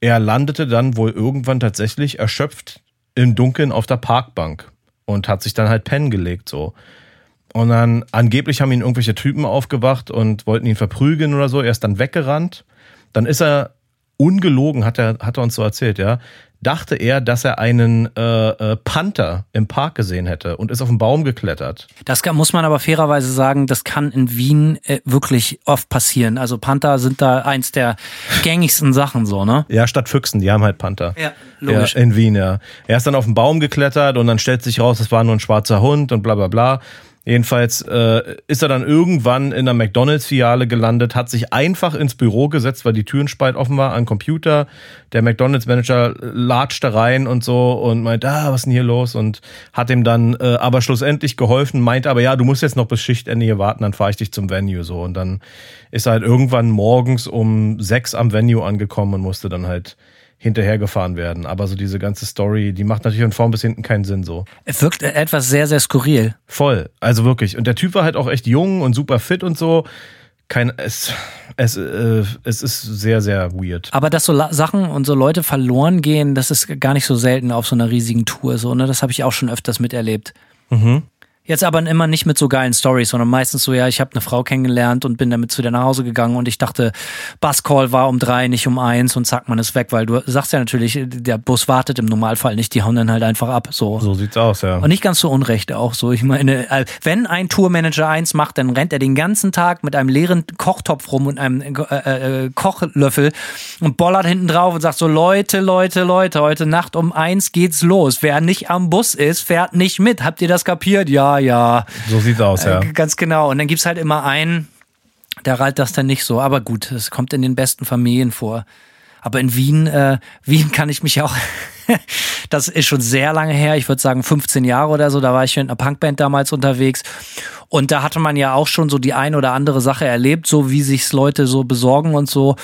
er landete dann wohl irgendwann tatsächlich erschöpft im Dunkeln auf der Parkbank und hat sich dann halt pennen gelegt so. Und dann angeblich haben ihn irgendwelche Typen aufgewacht und wollten ihn verprügeln oder so. Er ist dann weggerannt. Dann ist er ungelogen, hat er, hat er uns so erzählt, ja, dachte er, dass er einen äh, äh, Panther im Park gesehen hätte und ist auf den Baum geklettert. Das kann, muss man aber fairerweise sagen, das kann in Wien äh, wirklich oft passieren. Also Panther sind da eins der gängigsten Sachen so, ne? Ja, statt Füchsen, die haben halt Panther. Ja, logisch. Ja, in Wien, ja. Er ist dann auf den Baum geklettert und dann stellt sich raus, es war nur ein schwarzer Hund und bla bla bla. Jedenfalls äh, ist er dann irgendwann in einer McDonalds-Filiale gelandet, hat sich einfach ins Büro gesetzt, weil die Türenspalt offen war, an Computer. Der McDonalds-Manager latschte rein und so und meint, ah, was ist denn hier los? Und hat ihm dann äh, aber schlussendlich geholfen, meinte aber, ja, du musst jetzt noch bis Schichtende hier warten, dann fahre ich dich zum Venue. so Und dann ist er halt irgendwann morgens um sechs am Venue angekommen und musste dann halt hinterhergefahren werden. Aber so diese ganze Story, die macht natürlich von vorn bis hinten keinen Sinn so. Es wirkt etwas sehr, sehr skurril. Voll. Also wirklich. Und der Typ war halt auch echt jung und super fit und so. Kein, es, es, äh, es ist sehr, sehr weird. Aber dass so Sachen und so Leute verloren gehen, das ist gar nicht so selten auf so einer riesigen Tour. So, ne? Das habe ich auch schon öfters miterlebt. Mhm. Jetzt aber immer nicht mit so geilen Stories, sondern meistens so, ja, ich habe eine Frau kennengelernt und bin damit zu dir nach Hause gegangen und ich dachte, Buscall war um drei, nicht um eins und zack, man ist weg, weil du sagst ja natürlich, der Bus wartet im Normalfall nicht, die hauen dann halt einfach ab. So, so sieht's aus, ja. Und nicht ganz so unrecht auch so. Ich meine, äh, wenn ein Tourmanager eins macht, dann rennt er den ganzen Tag mit einem leeren Kochtopf rum und einem äh, äh, Kochlöffel und bollert hinten drauf und sagt so, Leute, Leute, Leute, heute Nacht um eins geht's los. Wer nicht am Bus ist, fährt nicht mit. Habt ihr das kapiert? Ja, ja, So sieht's aus, ja. Äh, ganz genau. Und dann gibt's halt immer einen, der reilt das dann nicht so. Aber gut, es kommt in den besten Familien vor. Aber in Wien, äh, Wien kann ich mich auch, das ist schon sehr lange her, ich würde sagen 15 Jahre oder so, da war ich mit einer Punkband damals unterwegs. Und da hatte man ja auch schon so die ein oder andere Sache erlebt, so wie sich's Leute so besorgen und so.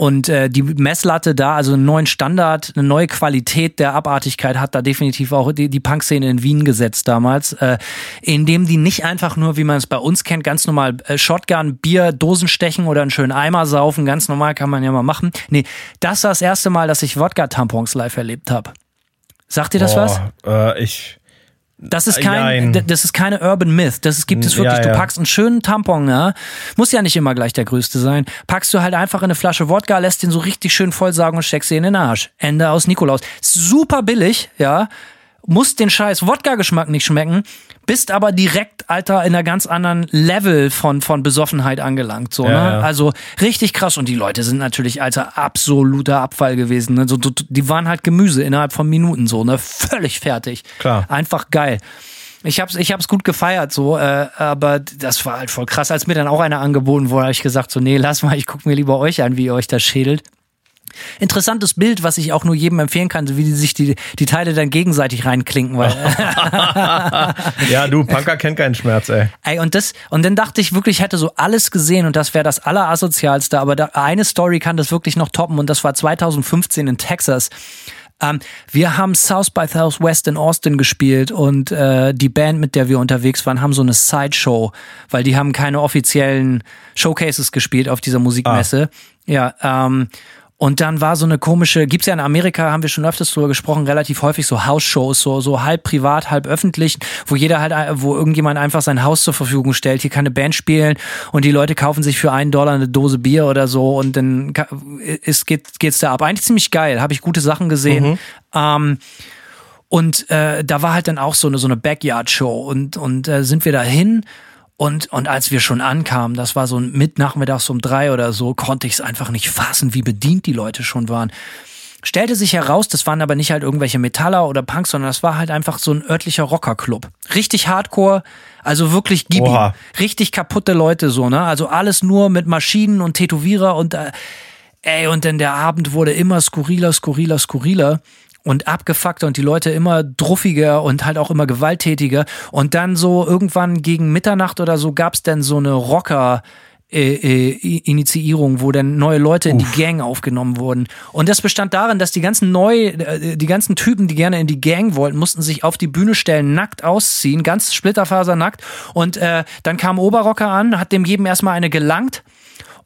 Und äh, die Messlatte da, also einen neuen Standard, eine neue Qualität der Abartigkeit hat da definitiv auch die, die Punkszene in Wien gesetzt damals, äh, indem die nicht einfach nur, wie man es bei uns kennt, ganz normal äh, Shotgun, Bier, Dosen stechen oder einen schönen Eimer saufen, ganz normal kann man ja mal machen. Nee, das war das erste Mal, dass ich Wodka-Tampons live erlebt habe. Sagt dir das was? Äh, ich. Das ist kein, Nein. das ist keine Urban Myth. Das gibt es wirklich. Ja, Du ja. packst einen schönen Tampon, ja. Muss ja nicht immer gleich der größte sein. Packst du halt einfach in eine Flasche Wodka, lässt den so richtig schön vollsaugen und steckst ihn in den Arsch. Ende aus Nikolaus. Super billig, ja. Muss den scheiß Wodka-Geschmack nicht schmecken, bist aber direkt, Alter, in einer ganz anderen Level von, von Besoffenheit angelangt, so, Ja, ne? ja. Also richtig krass. Und die Leute sind natürlich, Alter, absoluter Abfall gewesen. Ne? So, die waren halt Gemüse innerhalb von Minuten, so, ne? Völlig fertig. Klar. Einfach geil. Ich hab's, ich hab's gut gefeiert, so, äh, aber das war halt voll krass. Als mir dann auch einer angeboten wurde, habe ich gesagt, so, nee, lass mal, ich guck mir lieber euch an, wie ihr euch das schädelt. Interessantes Bild, was ich auch nur jedem empfehlen kann, wie die sich die, die Teile dann gegenseitig reinklinken, weil. ja, du, Punker kennt keinen Schmerz, ey. Ey, und das, und dann dachte ich wirklich, ich hätte so alles gesehen und das wäre das allerasozialste, aber da, eine Story kann das wirklich noch toppen und das war 2015 in Texas. Ähm, wir haben South by Southwest in Austin gespielt und äh, die Band, mit der wir unterwegs waren, haben so eine Sideshow, weil die haben keine offiziellen Showcases gespielt auf dieser Musikmesse. Ah. Ja, ähm, und dann war so eine komische, gibt's ja in Amerika, haben wir schon öfters drüber gesprochen, relativ häufig so House-Shows, so, so halb privat, halb öffentlich, wo jeder halt, wo irgendjemand einfach sein Haus zur Verfügung stellt, hier kann eine Band spielen und die Leute kaufen sich für einen Dollar eine Dose Bier oder so und dann ist, geht, geht's da ab. Eigentlich ziemlich geil, habe ich gute Sachen gesehen. Mhm. Ähm, und äh, da war halt dann auch so eine, so eine Backyard-Show und, und äh, sind wir da hin und, und als wir schon ankamen, das war so mit nachmittags um drei oder so, konnte ich es einfach nicht fassen, wie bedient die Leute schon waren. Stellte sich heraus, das waren aber nicht halt irgendwelche Metaller oder Punks, sondern das war halt einfach so ein örtlicher Rockerclub. Richtig hardcore, also wirklich gib ihm. Richtig kaputte Leute so, ne? Also alles nur mit Maschinen und Tätowierer und äh, ey, und denn der Abend wurde immer skurriler, skurriler, skurriler und abgefuckter und die Leute immer druffiger und halt auch immer gewalttätiger. Und dann so irgendwann gegen Mitternacht oder so gab's dann so eine Rocker- äh, äh, Initiierung, wo dann neue Leute in die Gang aufgenommen wurden. Und das bestand darin, dass die ganzen neu, äh, die ganzen Typen, die gerne in die Gang wollten, mussten sich auf die Bühne stellen, nackt ausziehen, ganz splitterfasernackt. Und äh, dann kam Oberrocker an, hat dem jedem erstmal eine gelangt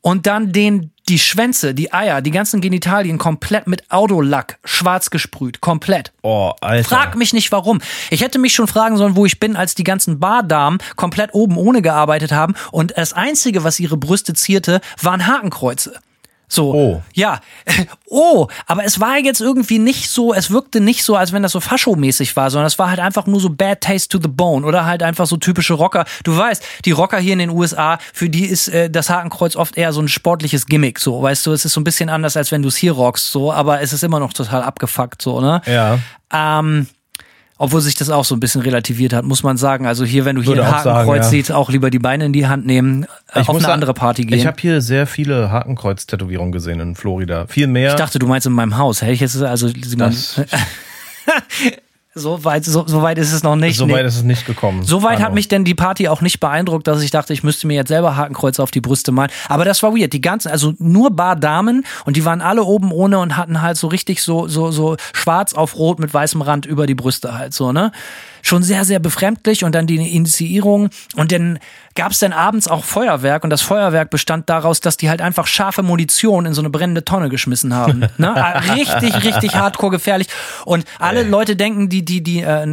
und dann den die Schwänze, die Eier, die ganzen Genitalien komplett mit Autolack schwarz gesprüht. Komplett. Oh, Alter. Frag mich nicht warum. Ich hätte mich schon fragen sollen, wo ich bin, als die ganzen Bardamen komplett oben ohne gearbeitet haben und das Einzige, was ihre Brüste zierte, waren Hakenkreuze. So, oh. ja, oh, aber es war jetzt irgendwie nicht so, es wirkte nicht so, als wenn das so Fascho-mäßig war, sondern es war halt einfach nur so Bad Taste to the Bone oder halt einfach so typische Rocker. Du weißt, die Rocker hier in den USA, für die ist äh, das Hakenkreuz oft eher so ein sportliches Gimmick, so, weißt du, es ist so ein bisschen anders, als wenn du es hier rockst, so, aber es ist immer noch total abgefuckt, so, ne? Ja. Ähm, obwohl sich das auch so ein bisschen relativiert hat, muss man sagen. Also hier, wenn du hier ein Hakenkreuz ja. siehst, auch lieber die Beine in die Hand nehmen, äh, ich auf eine andere Party gehen. Ich habe hier sehr viele Hakenkreuz-Tätowierungen gesehen in Florida. Viel mehr. Ich dachte, du meinst in meinem Haus. Hätte ich jetzt also das So weit, so, so weit ist es noch nicht. So weit nee. ist es nicht gekommen. So weit hat mich denn die Party auch nicht beeindruckt, dass ich dachte, ich müsste mir jetzt selber Hakenkreuze auf die Brüste malen. Aber das war weird. Die ganzen, also nur Bar Damen und die waren alle oben ohne und hatten halt so richtig so, so, so schwarz auf rot mit weißem Rand über die Brüste halt so, ne? Schon sehr, sehr befremdlich und dann die Initiierung und dann gab es dann abends auch Feuerwerk und das Feuerwerk bestand daraus, dass die halt einfach scharfe Munition in so eine brennende Tonne geschmissen haben. ne? Richtig, richtig hardcore gefährlich. Und alle Leute denken, die, die, die, äh,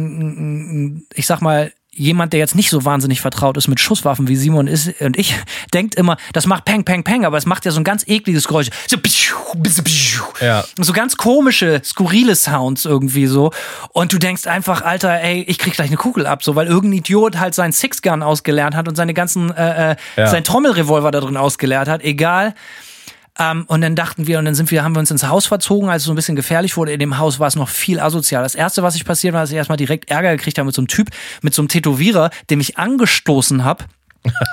ich sag mal, jemand, der jetzt nicht so wahnsinnig vertraut ist mit Schusswaffen wie Simon ist und ich, denkt immer, das macht Peng, Peng, Peng, aber es macht ja so ein ganz ekliges Geräusch. So, ja. so ganz komische, skurrile Sounds irgendwie so. Und du denkst einfach, Alter, ey, ich krieg gleich eine Kugel ab, so, weil irgendein Idiot halt sein Six-Gun ausgelernt hat und seine ganzen, äh, äh, ja. sein Trommelrevolver da drin ausgeleert hat. Egal. Ähm, und dann dachten wir, und dann sind wir, haben wir uns ins Haus verzogen, als es so ein bisschen gefährlich wurde. In dem Haus war es noch viel asozial. Das erste, was ich passiert war, dass ich erstmal direkt Ärger gekriegt habe mit so einem Typ, mit so einem Tätowierer, dem ich angestoßen habe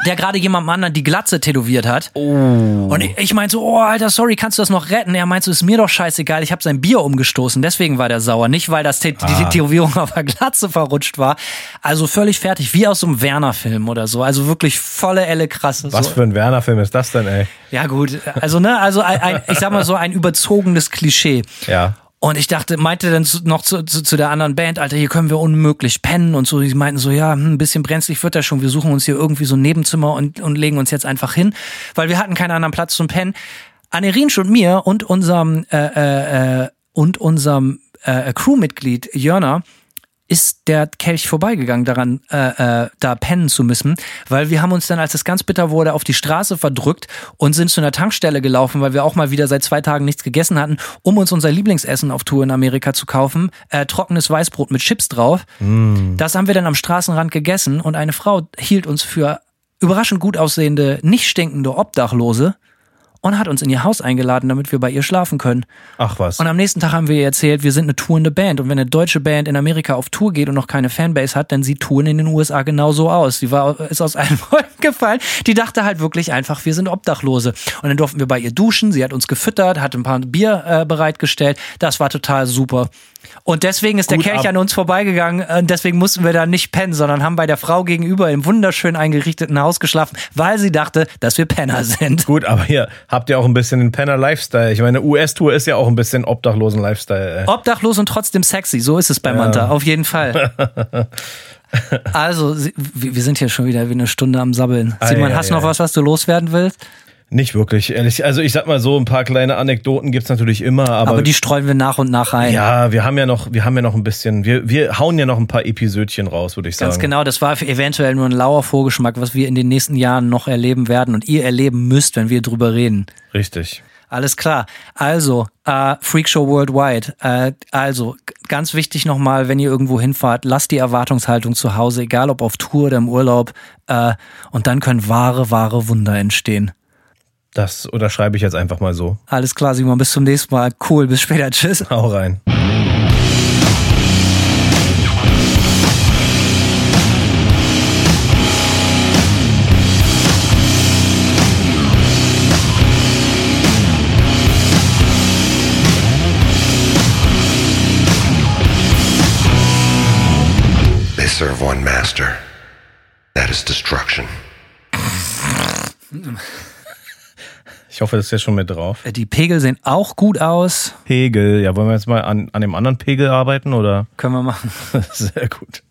der gerade jemandem anderen die Glatze tätowiert hat. Oh. Und ich, ich meinte so, oh Alter, sorry, kannst du das noch retten? Er meinte so, ist mir doch scheißegal, ich habe sein Bier umgestoßen, deswegen war der sauer, nicht weil das ah. die Tätowierung auf der Glatze verrutscht war. Also völlig fertig, wie aus so einem Werner-Film oder so. Also wirklich volle Elle krasse. Was so. für ein Werner-Film ist das denn, ey? Ja gut, also ne, also ein, ein, ich sag mal so ein überzogenes Klischee. Ja. Und ich dachte, meinte dann noch zu, zu, zu, der anderen Band, Alter, hier können wir unmöglich pennen und so. Die meinten so, ja, hm, ein bisschen brenzlig wird das schon. Wir suchen uns hier irgendwie so ein Nebenzimmer und, und legen uns jetzt einfach hin, weil wir hatten keinen anderen Platz zum Pennen. Anerinsch und mir und unserem äh, äh, äh und unserem äh, Crewmitglied Jörner ist der Kelch vorbeigegangen, daran äh, äh, da pennen zu müssen, weil wir haben uns dann, als es ganz bitter wurde, auf die Straße verdrückt und sind zu einer Tankstelle gelaufen, weil wir auch mal wieder seit zwei Tagen nichts gegessen hatten, um uns unser Lieblingsessen auf Tour in Amerika zu kaufen, äh, trockenes Weißbrot mit Chips drauf. Mm. Das haben wir dann am Straßenrand gegessen und eine Frau hielt uns für überraschend gut aussehende, nicht stinkende Obdachlose und hat uns in ihr Haus eingeladen, damit wir bei ihr schlafen können. Ach was. Und am nächsten Tag haben wir ihr erzählt, wir sind eine tourende Band. Und wenn eine deutsche Band in Amerika auf Tour geht und noch keine Fanbase hat, dann sieht Touren in den USA genauso aus. Die war, ist aus allen Wolken gefallen. Die dachte halt wirklich einfach, wir sind Obdachlose. Und dann durften wir bei ihr duschen. Sie hat uns gefüttert, hat ein paar Bier äh, bereitgestellt. Das war total super. Und deswegen ist Gut der Kelch ab. an uns vorbeigegangen. Und deswegen mussten wir da nicht pennen, sondern haben bei der Frau gegenüber im wunderschön eingerichteten Haus geschlafen, weil sie dachte, dass wir Penner sind. Gut, aber hier habt ihr auch ein bisschen den Penner-Lifestyle. Ich meine, US-Tour ist ja auch ein bisschen Obdachlosen-Lifestyle. ey. Obdachlos und trotzdem sexy, so ist es bei Manta, auf jeden Fall. Also, wir sind hier schon wieder wie eine Stunde am Sabbeln. Ei, Simon, ei, hast du noch ei. was, was du loswerden willst? Nicht wirklich, ehrlich. Also ich sag mal so, ein paar kleine Anekdoten gibt's natürlich immer, aber, Aber die streuen wir nach und nach rein. ja, wir haben ja noch, wir haben ja noch ein bisschen, wir, wir hauen ja noch ein paar Episödchen raus, würde ich Ganz sagen. genau, das war eventuell nur ein lauer Vorgeschmack, was wir in den nächsten Jahren noch erleben werden und ihr erleben müsst, wenn wir drüber reden. Richtig. Alles klar. Also, äh, Freakshow Worldwide. Äh, also, ganz wichtig nochmal, wenn ihr irgendwo hinfahrt, lasst die Erwartungshaltung zu Hause, egal ob auf Tour oder im Urlaub. Äh, und dann können wahre, wahre Wunder entstehen. Das unterschreibe ich jetzt einfach mal so. Alles klar, Simon, bis zum nächsten Mal. Cool, bis später. Tschüss. Hau rein. They serve one master. That is destruction. Ich hoffe, das ist jetzt schon mit drauf. Die Pegel sehen auch gut aus. Pegel. Ja, wollen wir jetzt mal an, an dem anderen Pegel arbeiten oder? Können wir machen. Sehr gut.